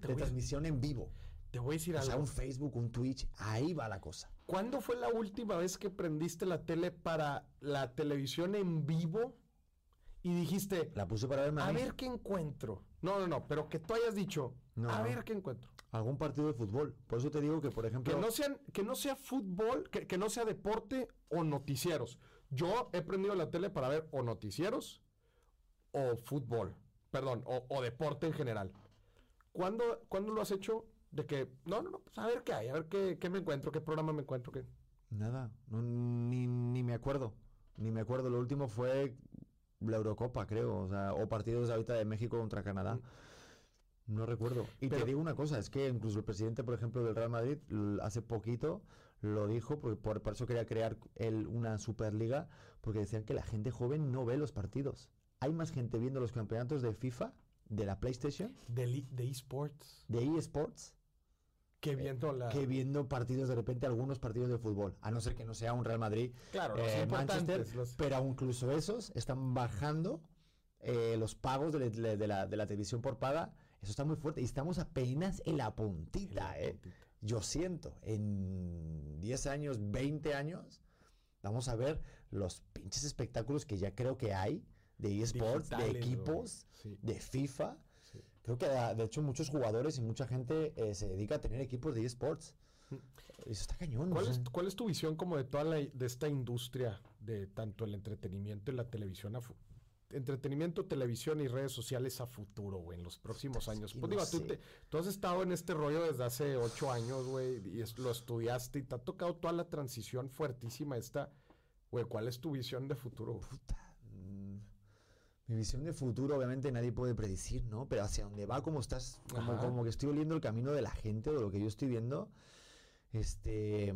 transmisión en vivo. Te voy a decir o algo. sea, un Facebook, un Twitch, ahí va la cosa. ¿Cuándo fue la última vez que prendiste la tele para la televisión en vivo y dijiste, la puse para verme a, ver qué encuentro? No, no, no, pero que tú hayas dicho, a ver qué encuentro. Algún partido de fútbol. Por eso te digo que, por ejemplo. Que no, sean, que no sea fútbol, que, que no sea deporte o noticieros. Yo he prendido la tele para ver o noticieros o fútbol perdón, o, deporte en general. ¿Cuándo, ¿Cuándo, lo has hecho? De que, no, no, no, pues a ver qué hay, a ver qué, qué me encuentro, qué programa me encuentro, qué. Nada, ni, ni me acuerdo, ni me acuerdo. Lo último fue la Eurocopa, creo, o sea, o partidos ahorita de México contra Canadá. No recuerdo. Y te digo una cosa, es que incluso el presidente, por ejemplo, del Real Madrid, hace poquito lo dijo, porque por, por eso quería crear él una Superliga, porque decían que la gente joven no ve los partidos hay más gente viendo los campeonatos de FIFA, de la PlayStation, de, esports, de eSports, que viendo la... que viendo partidos de repente algunos partidos de fútbol a no ser que no sea un Real Madrid claro eh, Manchester pero incluso esos están bajando eh, los pagos de, la, televisión por paga eso está muy fuerte y estamos apenas en la puntita, eh. yo siento en 10 años 20 años vamos a ver los pinches espectáculos que ya creo que hay de eSports, de equipos, Sí. de FIFA. Sí. Creo que ah, de hecho muchos jugadores y mucha gente eh, se dedica a tener equipos de eSports. Eso está cañón. ¿Cuál o es, sea. cuál es tu visión como de toda la, de esta industria de tanto el entretenimiento y la televisión a entretenimiento, televisión y redes sociales a futuro, güey, en los próximos Puta, es años? Pues no digo, tú, te- tú has estado en este rollo desde hace ocho años, güey, y es- lo estudiaste y te ha tocado toda la transición fuertísima esta, güey, ¿cuál es tu visión de futuro? Puta, mm, Mi visión de futuro, obviamente, nadie puede predecir, ¿no? Pero hacia dónde va, como estás, como, como que estoy oliendo el camino de la gente, de lo que yo estoy viendo. Este.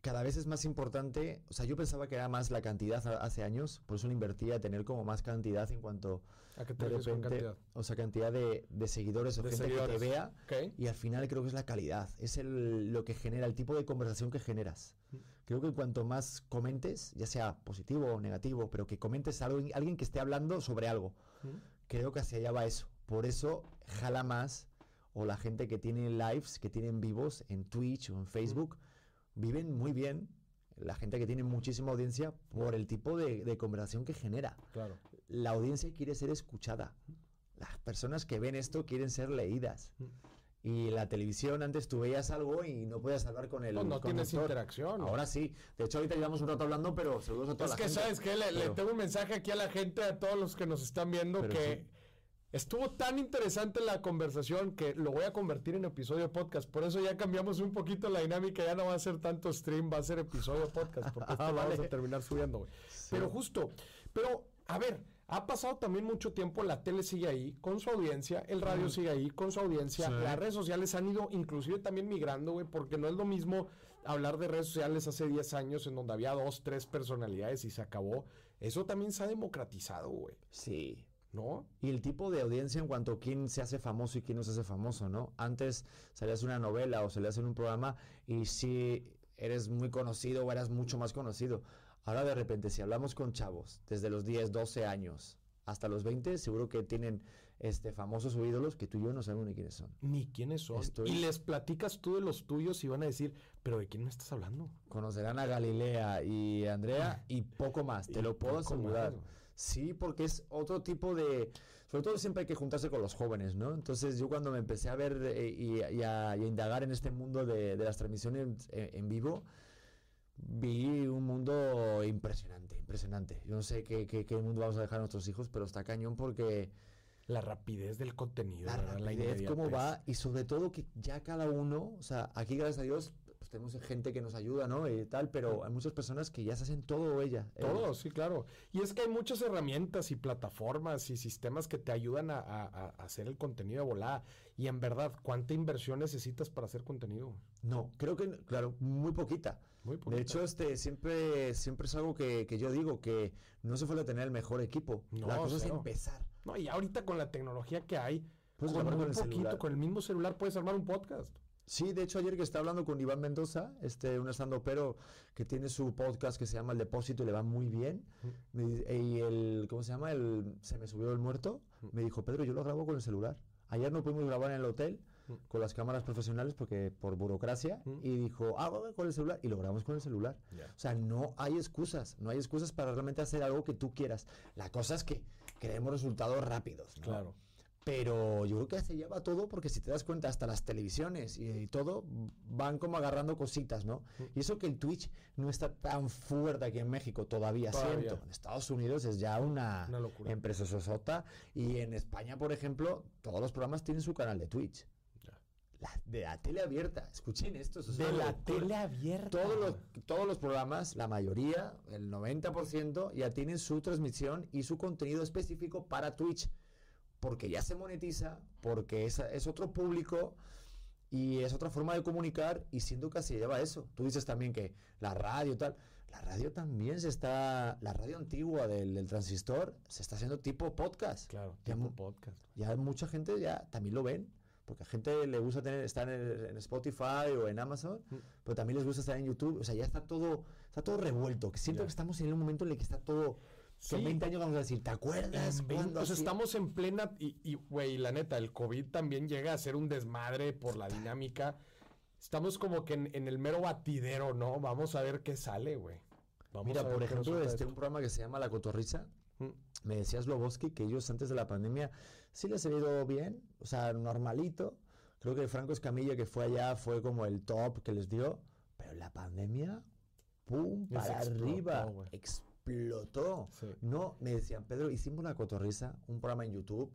Cada vez es más importante. O sea, yo pensaba que era más la cantidad a- hace años, por eso le invertía a tener como más cantidad en cuanto. ¿A qué te De repente, cantidad? o sea, cantidad de, de seguidores o De gente seguidores. que te vea. ¿Ok? Y al final creo que es la calidad, es el, lo que genera, el tipo de conversación que generas. Creo que cuanto más comentes, ya sea positivo o negativo, pero que comentes algo, alguien que esté hablando sobre algo, creo que hacia allá va eso. Por eso jala más, o la gente que tiene lives, que tienen vivos en Twitch o en Facebook, viven muy bien. La gente que tiene muchísima audiencia por el tipo de, de conversación que genera. Claro. La audiencia quiere ser escuchada. Las personas que ven esto quieren ser leídas. Y la televisión, antes tú veías algo y no podías hablar con el No, no tienes interacción. Ahora sí. De hecho, ahorita llevamos un rato hablando, pero saludos a toda Es la que, gente. ¿sabes qué? Le, tengo un mensaje aquí a la gente, a todos los que nos están viendo, que sí. Estuvo tan interesante la conversación que lo voy a convertir en episodio de podcast. Por eso ya cambiamos un poquito la dinámica. Ya no va a ser tanto stream, va a ser episodio de podcast. Porque este Ah, lo vamos vale. a terminar subiendo, güey. Pero justo, pero a ver, ha pasado también mucho tiempo, la tele sigue ahí con su audiencia, el radio sigue ahí con su audiencia, Sí. las redes sociales han ido inclusive también migrando, güey, porque no es lo mismo hablar de redes sociales hace 10 años en donde había dos, tres personalidades y se acabó. Eso también se ha democratizado, güey, Sí. ¿No? Y el tipo de audiencia en cuanto a quién se hace famoso y quién no se hace famoso, ¿no? Antes salías en una novela o salías en un programa y si eres muy conocido o eras mucho más conocido. Ahora de repente, si hablamos con chavos desde los 10, 12 años hasta los 20, seguro que tienen este, famosos o ídolos que tú y yo no sabemos ni quiénes son. Ni quiénes son. Estoy- Y les platicas tú de los tuyos y van a decir, pero ¿de quién me estás hablando? Conocerán a Galilea y Andrea y poco más, te Y lo puedo asegurar. más. Sí, porque es otro tipo de... Sobre todo siempre hay que juntarse con los jóvenes, ¿no? Entonces yo cuando me empecé a ver eh, y, y a, y a indagar en este mundo de, de las transmisiones en, en vivo, vi un mundo impresionante, impresionante. Yo no sé qué, qué, qué mundo vamos a dejar a nuestros hijos, pero está cañón porque La rapidez del contenido, la rapidez, cómo inmediatez. va y sobre todo que ya cada uno, o sea, aquí gracias a Dios pues tenemos gente que nos ayuda, ¿no? Y tal, pero hay muchas personas que ya se hacen todo ella. Todo, ellos. sí, claro. Y es que hay muchas herramientas y plataformas y sistemas que te ayudan a, a- a hacer el contenido de volada. Y en verdad, ¿cuánta inversión necesitas para hacer contenido? No, creo que, claro, muy poquita. Muy poquita. De hecho, este siempre, siempre es algo que, que yo digo, que no se suele tener el mejor equipo. No, la cosa cero. es empezar. No, y ahorita con la tecnología que hay, Puedes con un poquito, celular. con el mismo celular puedes armar un podcast. Sí, de hecho ayer que estaba hablando con Iván Mendoza, este, un estando pero que tiene su podcast que se llama El Depósito y le va muy bien. Me y el, ¿cómo se llama? El, se me subió el muerto. Me dijo, Pedro, yo lo grabo con el celular. Ayer no pudimos grabar en el hotel con las cámaras profesionales porque por burocracia. Y dijo, ah, con el celular. Y lo grabamos con el celular. O sea, no hay excusas. No hay excusas para realmente hacer algo que tú quieras. La cosa es que queremos resultados rápidos. ¿no? Claro. Pero yo creo que se lleva todo porque si te das cuenta, hasta las televisiones y, y todo van como agarrando cositas, ¿no? Y eso que el Twitch no está tan fuerte aquí en México todavía, Todavía. siento. En Estados Unidos es ya una, Una locura. empresa sosota. Y en España, por ejemplo, todos los programas tienen su canal de Twitch. La- de la tele abierta. Escuchen esto. eso es De la locura. tele abierta. Todos los, todos los programas, la mayoría, el 90%, ya tienen su transmisión y su contenido específico para Twitch. Porque ya se monetiza, porque es, es otro público y es otra forma de comunicar y siento que así lleva eso. Tú dices también que la radio tal. La radio también se está... La radio antigua del, del transistor se está haciendo tipo podcast. Claro, Ya tipo podcast. Ya mucha gente ya también lo ven. Porque a gente le gusta tener, estar en, en Spotify o en Amazon, Mm. pero también les gusta estar en YouTube. O sea, ya está todo, está todo revuelto. Siento Ya. que estamos en un momento en el que está todo. En Sí. 20 años vamos a decir, ¿te acuerdas? Cuando o sea, hacía-?" estamos en plena. Y, güey, la neta, el COVID también llega a ser un desmadre por la dinámica. Estamos como que en, en el mero batidero, ¿no? Vamos a ver qué sale, güey. Mira, por ejemplo, este, un programa que se llama La Cotorrisa. Mm. Me decía Sloboski que ellos antes de la pandemia sí les ha ido bien, o sea, normalito. Creo que Franco Escamilla, que fue allá, fue como el top que les dio. Pero la pandemia, ¡pum! para arriba. Explotó. No, me decían, Pedro, hicimos La Cotorrisa, un programa en YouTube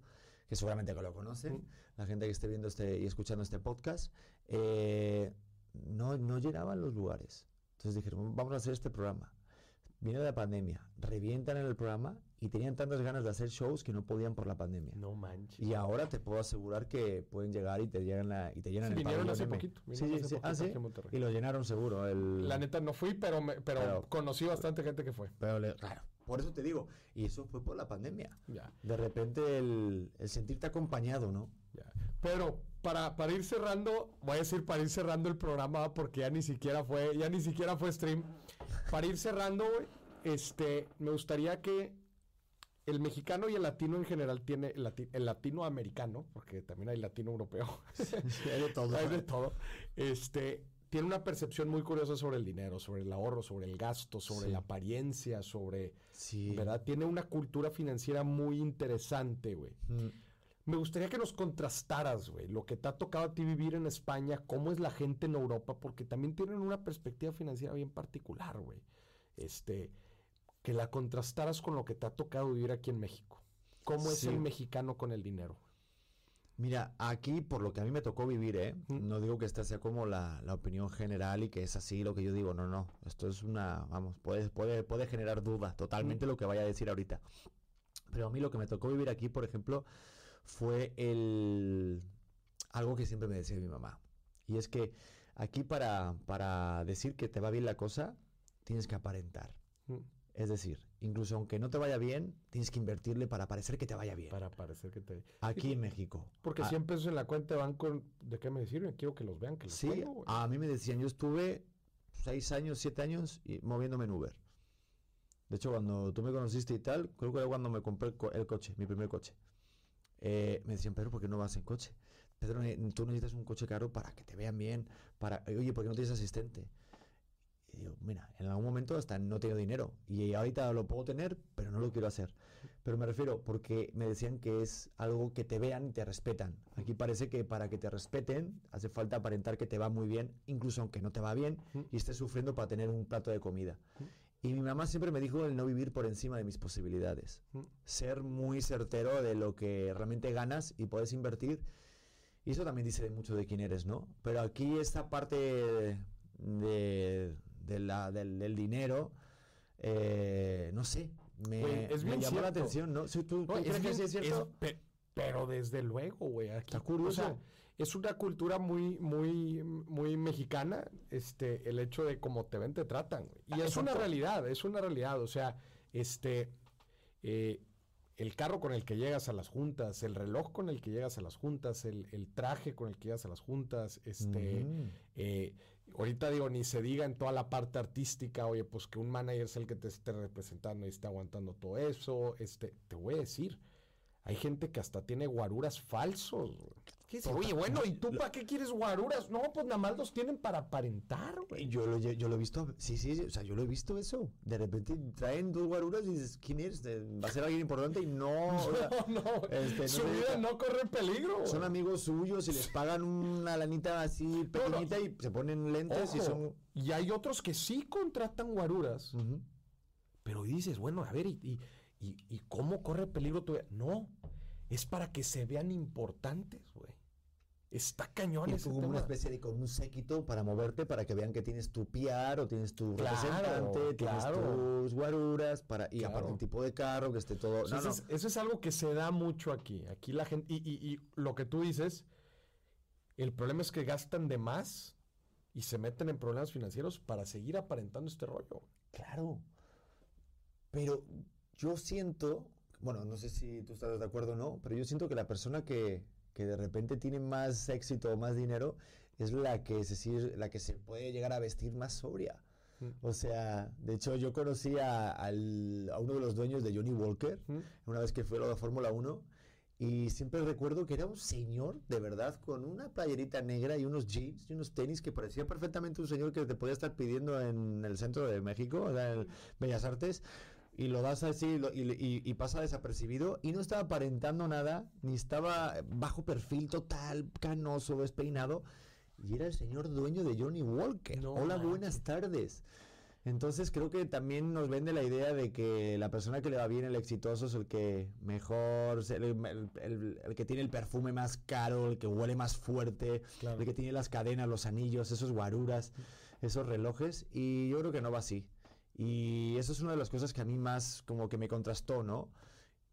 que seguramente que lo conocen, la gente que esté viendo este y escuchando este podcast, eh, no, no llenaban los lugares. Entonces dijeron, vamos a hacer este programa. Viene la pandemia, revientan en el programa y tenían tantas ganas de hacer shows que no podían por la pandemia. No manches. Y ahora te puedo asegurar que pueden llegar y te llegan la, y te llenan sí, el vinieron hace poquito. Sí, sí, ah, sí. Y lo llenaron seguro. El... La neta no fui, pero, pero, conocí bastante gente que fue. Pero claro, por eso te digo. Y eso fue por la pandemia. Ya. De repente el, el sentirte acompañado, ¿no? Ya. Pero para, para ir cerrando, voy a decir para ir cerrando el programa porque ya ni siquiera fue, ya ni siquiera fue stream. Para ir cerrando, este, me gustaría que el mexicano y el latino en general tiene el, latinoamericano, porque también hay latino europeo. hay de todo. hay de todo. Este, tiene una percepción muy curiosa sobre el dinero, sobre el ahorro, sobre el gasto, sobre la apariencia, sobre... Sí. ¿Verdad? Tiene una cultura financiera muy interesante, güey. Mm. Me gustaría que nos contrastaras, güey, lo que te ha tocado a ti vivir en España, cómo es la gente en Europa, porque también tienen una perspectiva financiera bien particular, güey. Este, que la contrastaras con lo que te ha tocado vivir aquí en México. ¿Cómo es el mexicano con el dinero? Mira, aquí por lo que a mí me tocó vivir, ¿eh? no digo que esta sea como la, opinión general y que es así lo que yo digo, no, no, esto es una, vamos, puede, puede, puede generar dudas totalmente lo que vaya a decir ahorita. Pero a mí lo que me tocó vivir aquí, por ejemplo, fue el algo que siempre me decía mi mamá. Y es que aquí para, para decir que te va bien la cosa, tienes que aparentar. Es decir, incluso aunque no te vaya bien, tienes que invertirle para parecer que te vaya bien. Para parecer que te... Aquí en México. Porque a... 100 pesos en la cuenta de banco, ¿de qué me sirven? Quiero que los vean, que los Sí, a mí me decían, yo estuve 6 años, 7 años y moviéndome en Uber. De hecho, cuando tú me conociste y tal, creo que era cuando me compré el, coche, mi primer coche. Eh, me decían, Pedro, ¿por qué no vas en coche? Pedro, tú necesitas un coche caro para que te vean bien, para... Oye, ¿por qué no tienes asistente? mira, en algún momento hasta no tengo dinero y ahorita lo puedo tener, pero no lo quiero hacer. Pero me refiero porque me decían que es algo que te vean y te respetan. Aquí parece que para que te respeten hace falta aparentar que te va muy bien, incluso aunque no te va bien y estés sufriendo para tener un plato de comida. Y mi mamá siempre me dijo el no vivir por encima de mis posibilidades. Ser muy certero de lo que realmente ganas y puedes invertir. Y eso también dice mucho de quién eres, ¿no? Pero aquí esta parte de, de la, del, dinero, eh, no sé, me, llamó la atención, ¿no? Tú, crees que es cierto? pero desde luego, güey, aquí, curioso. Es una cultura muy, muy, muy mexicana, este, el hecho de cómo te ven, te tratan, Y es una realidad, es una realidad, o sea, este, eh, el carro con el que llegas a las juntas, el reloj con el que llegas a las juntas, el, traje con el que llegas a las juntas, este, mm. eh, ahorita digo, ni se diga en toda la parte artística, oye, pues que un manager es el que te esté representando y está aguantando todo eso, este, te voy a decir, hay gente que hasta tiene guaruras falsos. Oye, bueno, ¿y tú para qué quieres guaruras? No, pues nada más los tienen para aparentar, güey. Yo lo, yo lo he visto, sí, sí, o sea, yo lo he visto eso. De repente traen dos guaruras y dices, ¿quién eres? Va a ser alguien importante y no. No, no, este, su vida no corre peligro. Son amigos suyos y les pagan una lanita así pequeñita y se ponen lentes y son. Y hay otros que sí contratan guaruras. Pero dices, bueno, a ver, y ¿Y, cómo corre peligro tu vida? No, es para que se vean importantes, güey. Está cañón y como una especie de con un séquito para moverte, para que vean que tienes tu PR o tienes tu representante, tienes tus guaruras, para, y aparte el tipo de carro, que esté todo. eso, Es, algo que se da mucho aquí. Aquí la gente, y, y, y lo que tú dices, el problema es que gastan de más y se meten en problemas financieros para seguir aparentando este rollo. Claro. Pero yo siento, bueno, no sé si tú estás de acuerdo o no, pero yo siento que la persona que, que de repente tiene más éxito o más dinero es la que, es decir, la que se puede llegar a vestir más sobria. Mm. O sea, de hecho yo conocí a, uno de los dueños de Johnny Walker, mm. una vez que fue a la Fórmula 1, Y siempre recuerdo que era un señor, de verdad, con una playerita negra y unos jeans y unos tenis que parecía perfectamente un señor que te podía estar pidiendo en el centro de México, o sea, en Bellas Artes, y lo das así y, y, y, pasa desapercibido y no estaba aparentando nada, ni estaba bajo perfil total, canoso, despeinado, y era el señor dueño de Johnny Walker. Hola, buenas tardes. Entonces creo que también nos vende la idea de que la persona que le va bien, el exitoso, es el que mejor, el, que tiene el perfume más caro, el que huele más fuerte, el que tiene las cadenas, los anillos, esos guaruras, esos relojes. Y yo creo que no va así. Y eso es una de las cosas que a mí más como que me contrastó, ¿no?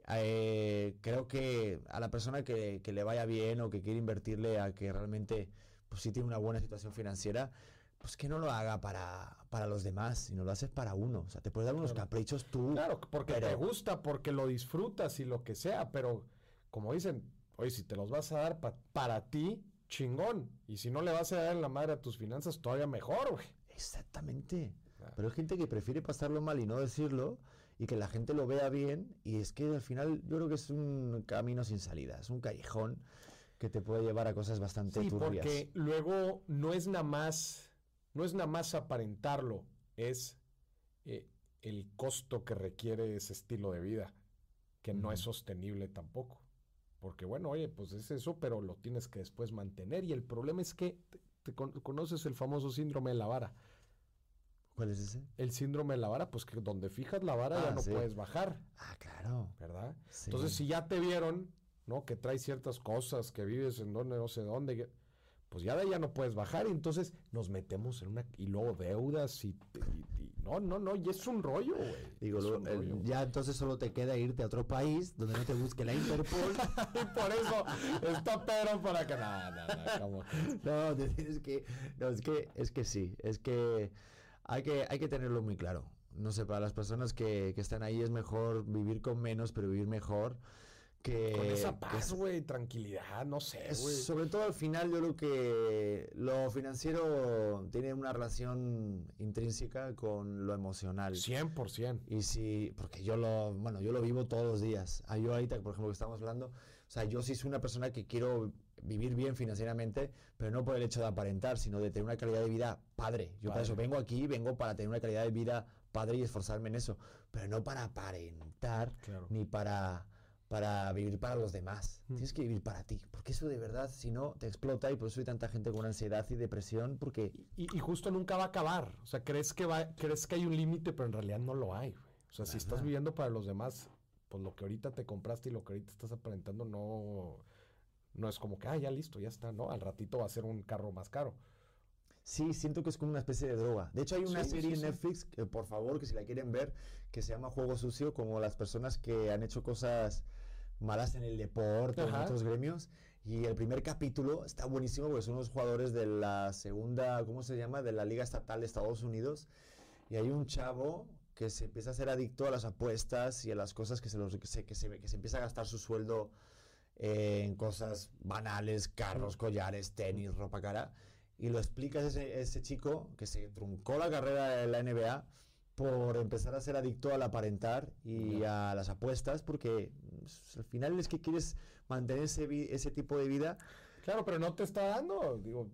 Eh, creo que a la persona que, que, le vaya bien o que quiere invertirle a que realmente pues sí tiene una buena situación financiera, pues que no lo haga para, para los demás, sino lo haces para uno. O sea, te puedes dar unos caprichos tú. Claro, porque te gusta, porque lo disfrutas y lo que sea, pero como dicen, oye, si te los vas a dar para ti, chingón. Y si no le vas a dar en la madre a tus finanzas, todavía mejor, güey. Exactamente. Pero hay gente que prefiere pasarlo mal y no decirlo y que la gente lo vea bien y es que al final yo creo que es un camino sin salida, es un callejón que te puede llevar a cosas bastante sí, porque luego no es nada más no es nada más aparentarlo, es eh, el costo que requiere ese estilo de vida, que no es sostenible tampoco. Porque bueno, oye, pues es eso, pero lo tienes que después mantener. Y el problema es que te, conoces el famoso síndrome de la vara. ¿Cuál es ese? El síndrome de la vara, pues que donde fijas la vara ya ah, no puedes bajar. Ah, claro. ¿Verdad? Entonces, si ya te vieron, ¿no? Que traes ciertas cosas, que vives en donde no sé dónde, pues ya de ya no puedes bajar y entonces nos metemos en una y luego deudas y, no, no, no, y es un rollo, güey. Digo, ya entonces solo te queda irte a otro país donde no te busque la Interpol. y por eso está pero para que no, no, tienes que no, es que es que sí, es que hay que hay que tenerlo muy claro. No sé, para las personas que, que están ahí es mejor vivir con menos, pero vivir mejor que, Con esa paz, güey, tranquilidad, no sé, güey. Sobre todo al final yo creo que lo financiero tiene una relación intrínseca con lo emocional. 100%. Y si, porque yo lo, bueno, yo lo vivo todos los días. Ah, yo ahorita, por ejemplo, que estamos hablando, o sea, yo sí soy una persona que quiero vivir bien financieramente, pero no por el hecho de aparentar, sino de tener una calidad de vida padre. Yo para eso vengo aquí, vengo para tener una calidad de vida padre y esforzarme en eso, pero no para aparentar, ni para para vivir para los demás. Mm. Tienes que vivir para ti. Porque eso de verdad, si no, te explota y por eso hay tanta gente con ansiedad y depresión. Porque. Y, justo nunca va a acabar. O sea, crees que, va, crees que hay un límite, pero en realidad no lo hay. O sea, si estás viviendo para los demás, pues lo que ahorita te compraste y lo que ahorita estás aparentando no, no es como que, ah, ya listo, ya está, ¿no? Al ratito va a ser un carro más caro. Sí, siento que es como una especie de droga. De hecho, hay una serie en Netflix, que, por favor, que si la quieren ver, que se llama Juego Sucio, como las personas que han hecho cosas malas en el deporte, en otros gremios. Y el primer capítulo está buenísimo porque son los jugadores de la segunda, ¿cómo se llama? De la Liga Estatal de Estados Unidos. Y hay un chavo que se empieza a ser adicto a las apuestas y a las cosas que se, los, que se, que se, que se empieza a gastar su sueldo en cosas banales, carros, collares, tenis, ropa cara. Y lo explica ese, ese chico que se truncó la carrera de la NBA por empezar a ser adicto al aparentar y a las apuestas, porque pues, al final es que quieres mantener ese, ese tipo de vida. Claro, pero no te está dando, digo,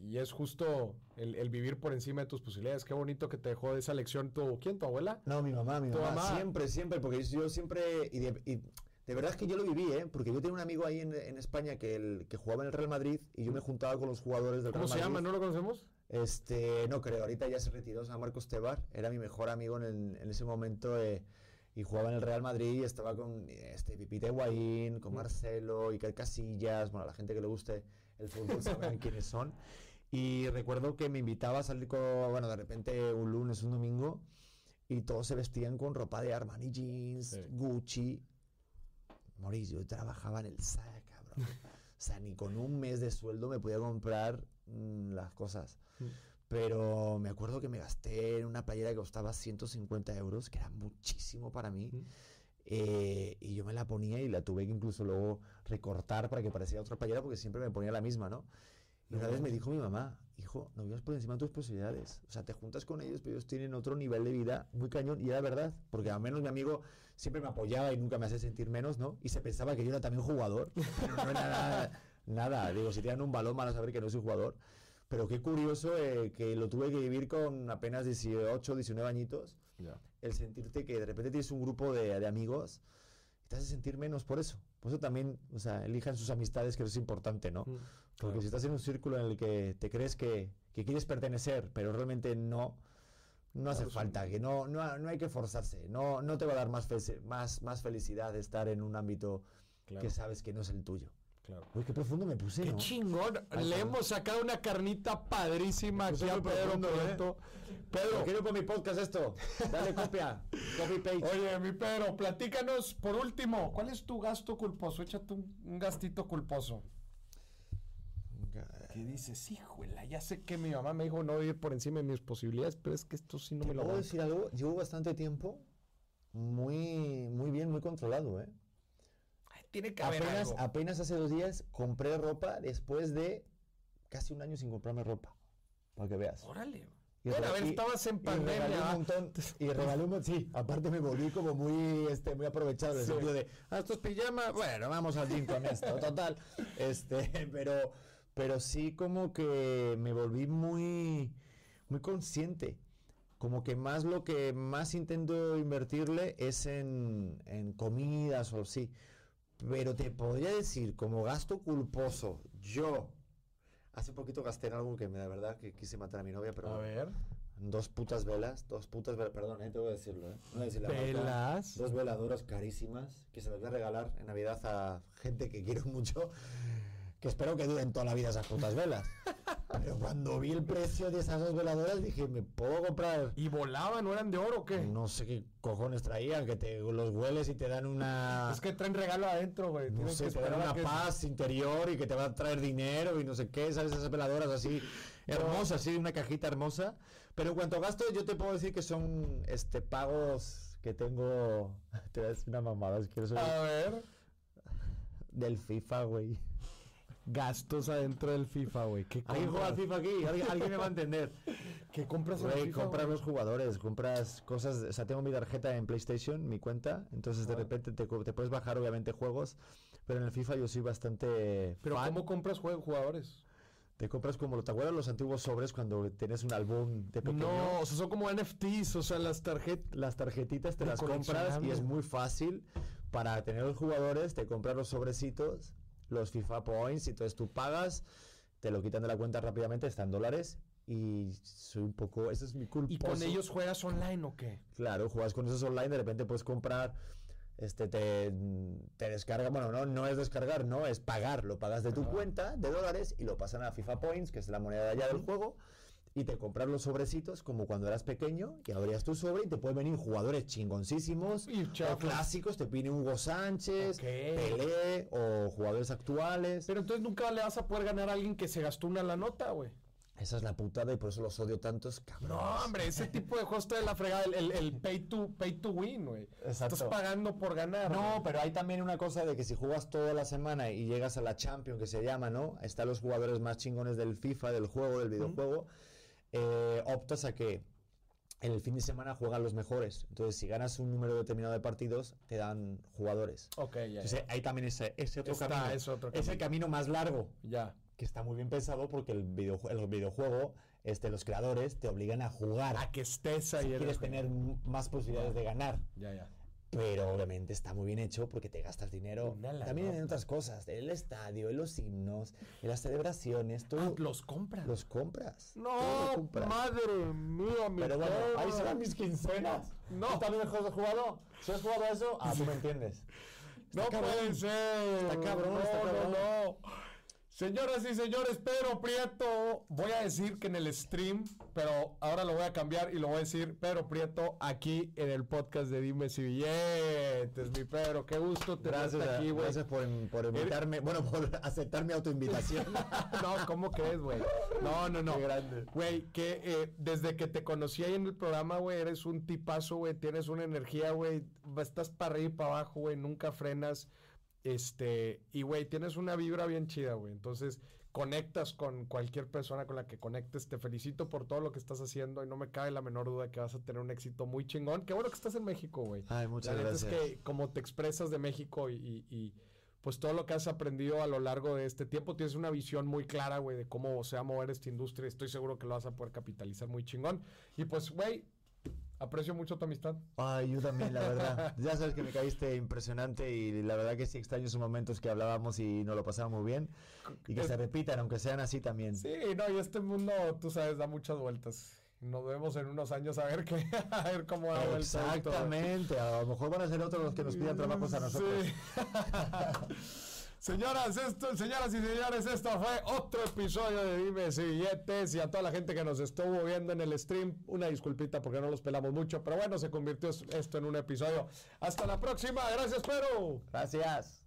y es justo el, vivir por encima de tus posibilidades. Qué bonito que te dejó esa lección tu, ¿quién, tu abuela? No, mi mamá, mi mamá, siempre, siempre, porque yo siempre, y de, verdad es que yo lo viví, ¿eh? porque yo tenía un amigo ahí en, España que, el, que jugaba en el Real Madrid y yo me juntaba con los jugadores del Real Madrid. ¿Cómo se llama? ¿No lo conocemos? Este, no creo, ahorita ya se retiró San Marcos Tebar, era mi mejor amigo en, en ese momento eh, y jugaba en el Real Madrid y estaba con este, Pipita Higuaín, con mm. Marcelo, Iker Casillas, bueno, la gente que le guste el fútbol saben quiénes son. Y recuerdo que me invitaba a salir con, bueno, de repente un lunes, un domingo, y todos se vestían con ropa de Armani Jeans, Gucci. Mauricio, yo trabajaba en el SAC, cabrón. o sea, ni con un mes de sueldo me podía comprar mm, las cosas. Mm. Pero me acuerdo que me gasté en una playera que costaba 150 euros, que era muchísimo para mí. Mm. Eh, y yo me la ponía y la tuve que incluso luego recortar para que pareciera otra playera porque siempre me ponía la misma, ¿no? Y una vez me dijo mi mamá, hijo, no vivas por encima de tus posibilidades. O sea, te juntas con ellos, pero ellos tienen otro nivel de vida muy cañón. Y era verdad, porque al menos mi amigo siempre me apoyaba y nunca me hacía sentir menos, ¿no? Y se pensaba que yo era también jugador. Pero no era nada, nada. Digo, si tiran un balón van a saber que no soy jugador. Pero qué curioso eh, que lo tuve que vivir con apenas 18, 19 añitos. El sentirte que de repente tienes un grupo de, de amigos y te hace sentir menos por eso. Por eso también, o sea, elijan sus amistades, que eso es importante, ¿no? Mm, Porque claro. si estás en un círculo en el que te crees que, que quieres pertenecer, pero realmente no, no hace falta, que no, no, no hay que forzarse. No, no te va a dar más, fe- más, más felicidad estar en un ámbito Claro, que sabes que no es el tuyo. claro. Uy, qué profundo me puse, Qué ¿no? chingón. Ay, Le hemos sacado una carnita padrísima aquí a Pedro ¿eh? Pedro, quiero con mi podcast esto. Dale copia. Copy page. oye, mi Pedro, platícanos por último, ¿cuál es tu gasto culposo? Échate un, un gastito culposo. ¿Qué dices? Híjole, ya sé que mi mamá me dijo no ir por encima de mis posibilidades, pero es que esto sí no me ¿Te lo puedo decir algo? Llevo bastante tiempo muy, muy bien, muy controlado, ¿eh? Ay, Tiene que haber Apenas, algo. apenas hace dos días compré ropa después de casi un año sin comprarme ropa. Para que veas. Órale. Y Bueno, a ver, estabas en y regalé pandemia. un montón. Y regalé un montón. Sí, aparte me volví como muy, este, muy aprovechado. En el Sí. sentido de, ah, estos pijamas, bueno, vamos al gym con esto. Total. Este, pero, pero sí como que me volví muy, muy consciente. Como que más lo que más intento invertirle es en, en comidas o así. Pero te podría decir, como gasto culposo, yo hace poquito gasté en algo que me da verdad que quise matar a mi novia, pero A ver. Dos putas velas, dos putas velas, perdón, eh, tengo que decirlo, eh. No voy a decir la. Velas. Dos veladoras carísimas que se las voy a regalar en Navidad a gente que quiero mucho, que espero que duren toda la vida esas putas velas. Pero cuando vi el precio de esas dos veladoras dije, ¿me puedo comprar? ¿Y volaban? ¿No eran de oro o qué? No sé qué cojones traían, que te los hueles y te dan una... Es que traen regalo adentro, güey. No sé, que te dan una que- paz interior y que te va a traer dinero y no sé qué, ¿sabes? Esas veladoras así hermosas, así, una cajita hermosa. Pero en cuanto a gasto, yo te puedo decir que son este pagos que tengo. Te voy a decir una mamada, si quieres A ver. Del FIFA, güey. Gastos adentro del FIFA, güey. ¿Qué ¿Alguien juega al? FIFA aquí? ¿Alguien, alguien me va a entender? ¿Qué compras en Güey, compras los jugadores, compras cosas. O sea, tengo mi tarjeta en PlayStation, mi cuenta. Entonces, de repente te, puedes bajar, obviamente, juegos. Pero en el FIFA yo soy bastante. Pero fan. ¿cómo compras jugadores? Te compras como, ¿te acuerdas los antiguos sobres cuando tienes un álbum de pequeño? No, o sea, son como NFTs, o sea, las tarjetas. Las tarjetitas te De las compras y es muy fácil para tener los jugadores, te compras los sobrecitos, los FIFA Points, y entonces tú pagas, te lo quitan de la cuenta rápidamente, está en dólares y soy un poco, eso es mi culpa. ¿Y con ellos juegas online o qué? Claro, juegas con esos online, de repente puedes comprar, este, te, te descarga, bueno, no, no es descargar, no, es pagar, lo pagas de tu Ajá. cuenta de dólares y lo pasan a FIFA Points, que es la moneda de allá del juego, y te compras los sobrecitos como cuando eras pequeño, y abrías tu sobre y te pueden venir jugadores chingoncísimos, Y o clásicos, te viene Hugo Sánchez. Pelé, o jugadores actuales. Pero entonces nunca le vas a poder ganar a alguien que se gastó una la nota, güey. Esa es la putada y por eso los odio tantos, cabrones. No, hombre, ese tipo de juegos está de la fregada, el, el- el pay, to, pay to win, güey. Exacto. Estás pagando por ganar. No, pero hay también una cosa de que si juegas toda la semana y llegas a la Champions, que se llama, ¿no? Están los jugadores más chingones del FIFA, del juego, del videojuego. Eh, optas a que en el fin de semana juegan los mejores. Entonces, si ganas un número determinado de partidos, te dan jugadores. Ok, ya. Entonces, hay también ese, ese otro Está, camino. es otro Ese camino más largo, Ya. que está muy bien pensado porque el, videojue- el videojuego, este, los creadores, te obligan a jugar. A que estés si ahí. en quieres el- tener más posibilidades de ganar. Ya, ya. Pero obviamente está muy bien hecho porque te gastas dinero. También en otras cosas, en el estadio, en los himnos, en las celebraciones, tú Ah, los compras. los compras. todo No, lo compras. madre mía, mi Pero bueno, ahí se van mis quincenas. No. ¿Tú también has jugado? Si has jugado a eso, ah, tú me entiendes. No cabrón. puede ser. Está cabrón, no, está cabrón. No, no. Señoras y señores, Pedro Prieto, voy a decir que en el stream, pero ahora lo voy a cambiar y lo voy a decir Pedro Prieto aquí en el podcast de Dime si billetes, mi Pedro, qué gusto tenerte Gracias, aquí, güey. gracias por, por invitarme, bueno, por aceptar mi autoinvitación. No, ¿cómo crees, güey? No, no, no. Qué grande. Güey, que eh, desde que te conocí ahí en el programa, güey, eres un tipazo, güey, tienes una energía, güey, estás para arriba y para abajo, güey, nunca frenas. Este, y güey, tienes una vibra bien chida, güey. Entonces, conectas con cualquier persona con la que conectes. Te felicito por todo lo que estás haciendo y no me cabe la menor duda que vas a tener un éxito muy chingón. Qué bueno que estás en México, güey. Ay, muchas la gracias. es que como te expresas de México y, y- y, pues todo lo que has aprendido a lo largo de este tiempo, tienes una visión muy clara, güey, de cómo se va a mover esta industria. Estoy seguro que lo vas a poder capitalizar muy chingón. Y pues, güey, aprecio mucho tu amistad. Ay, yo también, la verdad. Ya sabes que me caíste impresionante y la verdad que sí extraño esos momentos que hablábamos y nos lo pasábamos muy bien. Y que Es- se repitan, aunque sean así también. Sí, no, y este mundo, tú sabes, da muchas vueltas. Nos vemos en unos años a ver qué, a ver cómo esto. Exactamente. A lo mejor van a ser otros los que nos pidan trabajos a nosotros. Sí. Señoras, esto, señoras y señores, esto fue otro episodio de Dime si Billetes y a toda la gente que nos estuvo viendo en el stream, una disculpita porque no los pelamos mucho, pero bueno, se convirtió esto en un episodio. Hasta la próxima, gracias Pedro. Gracias.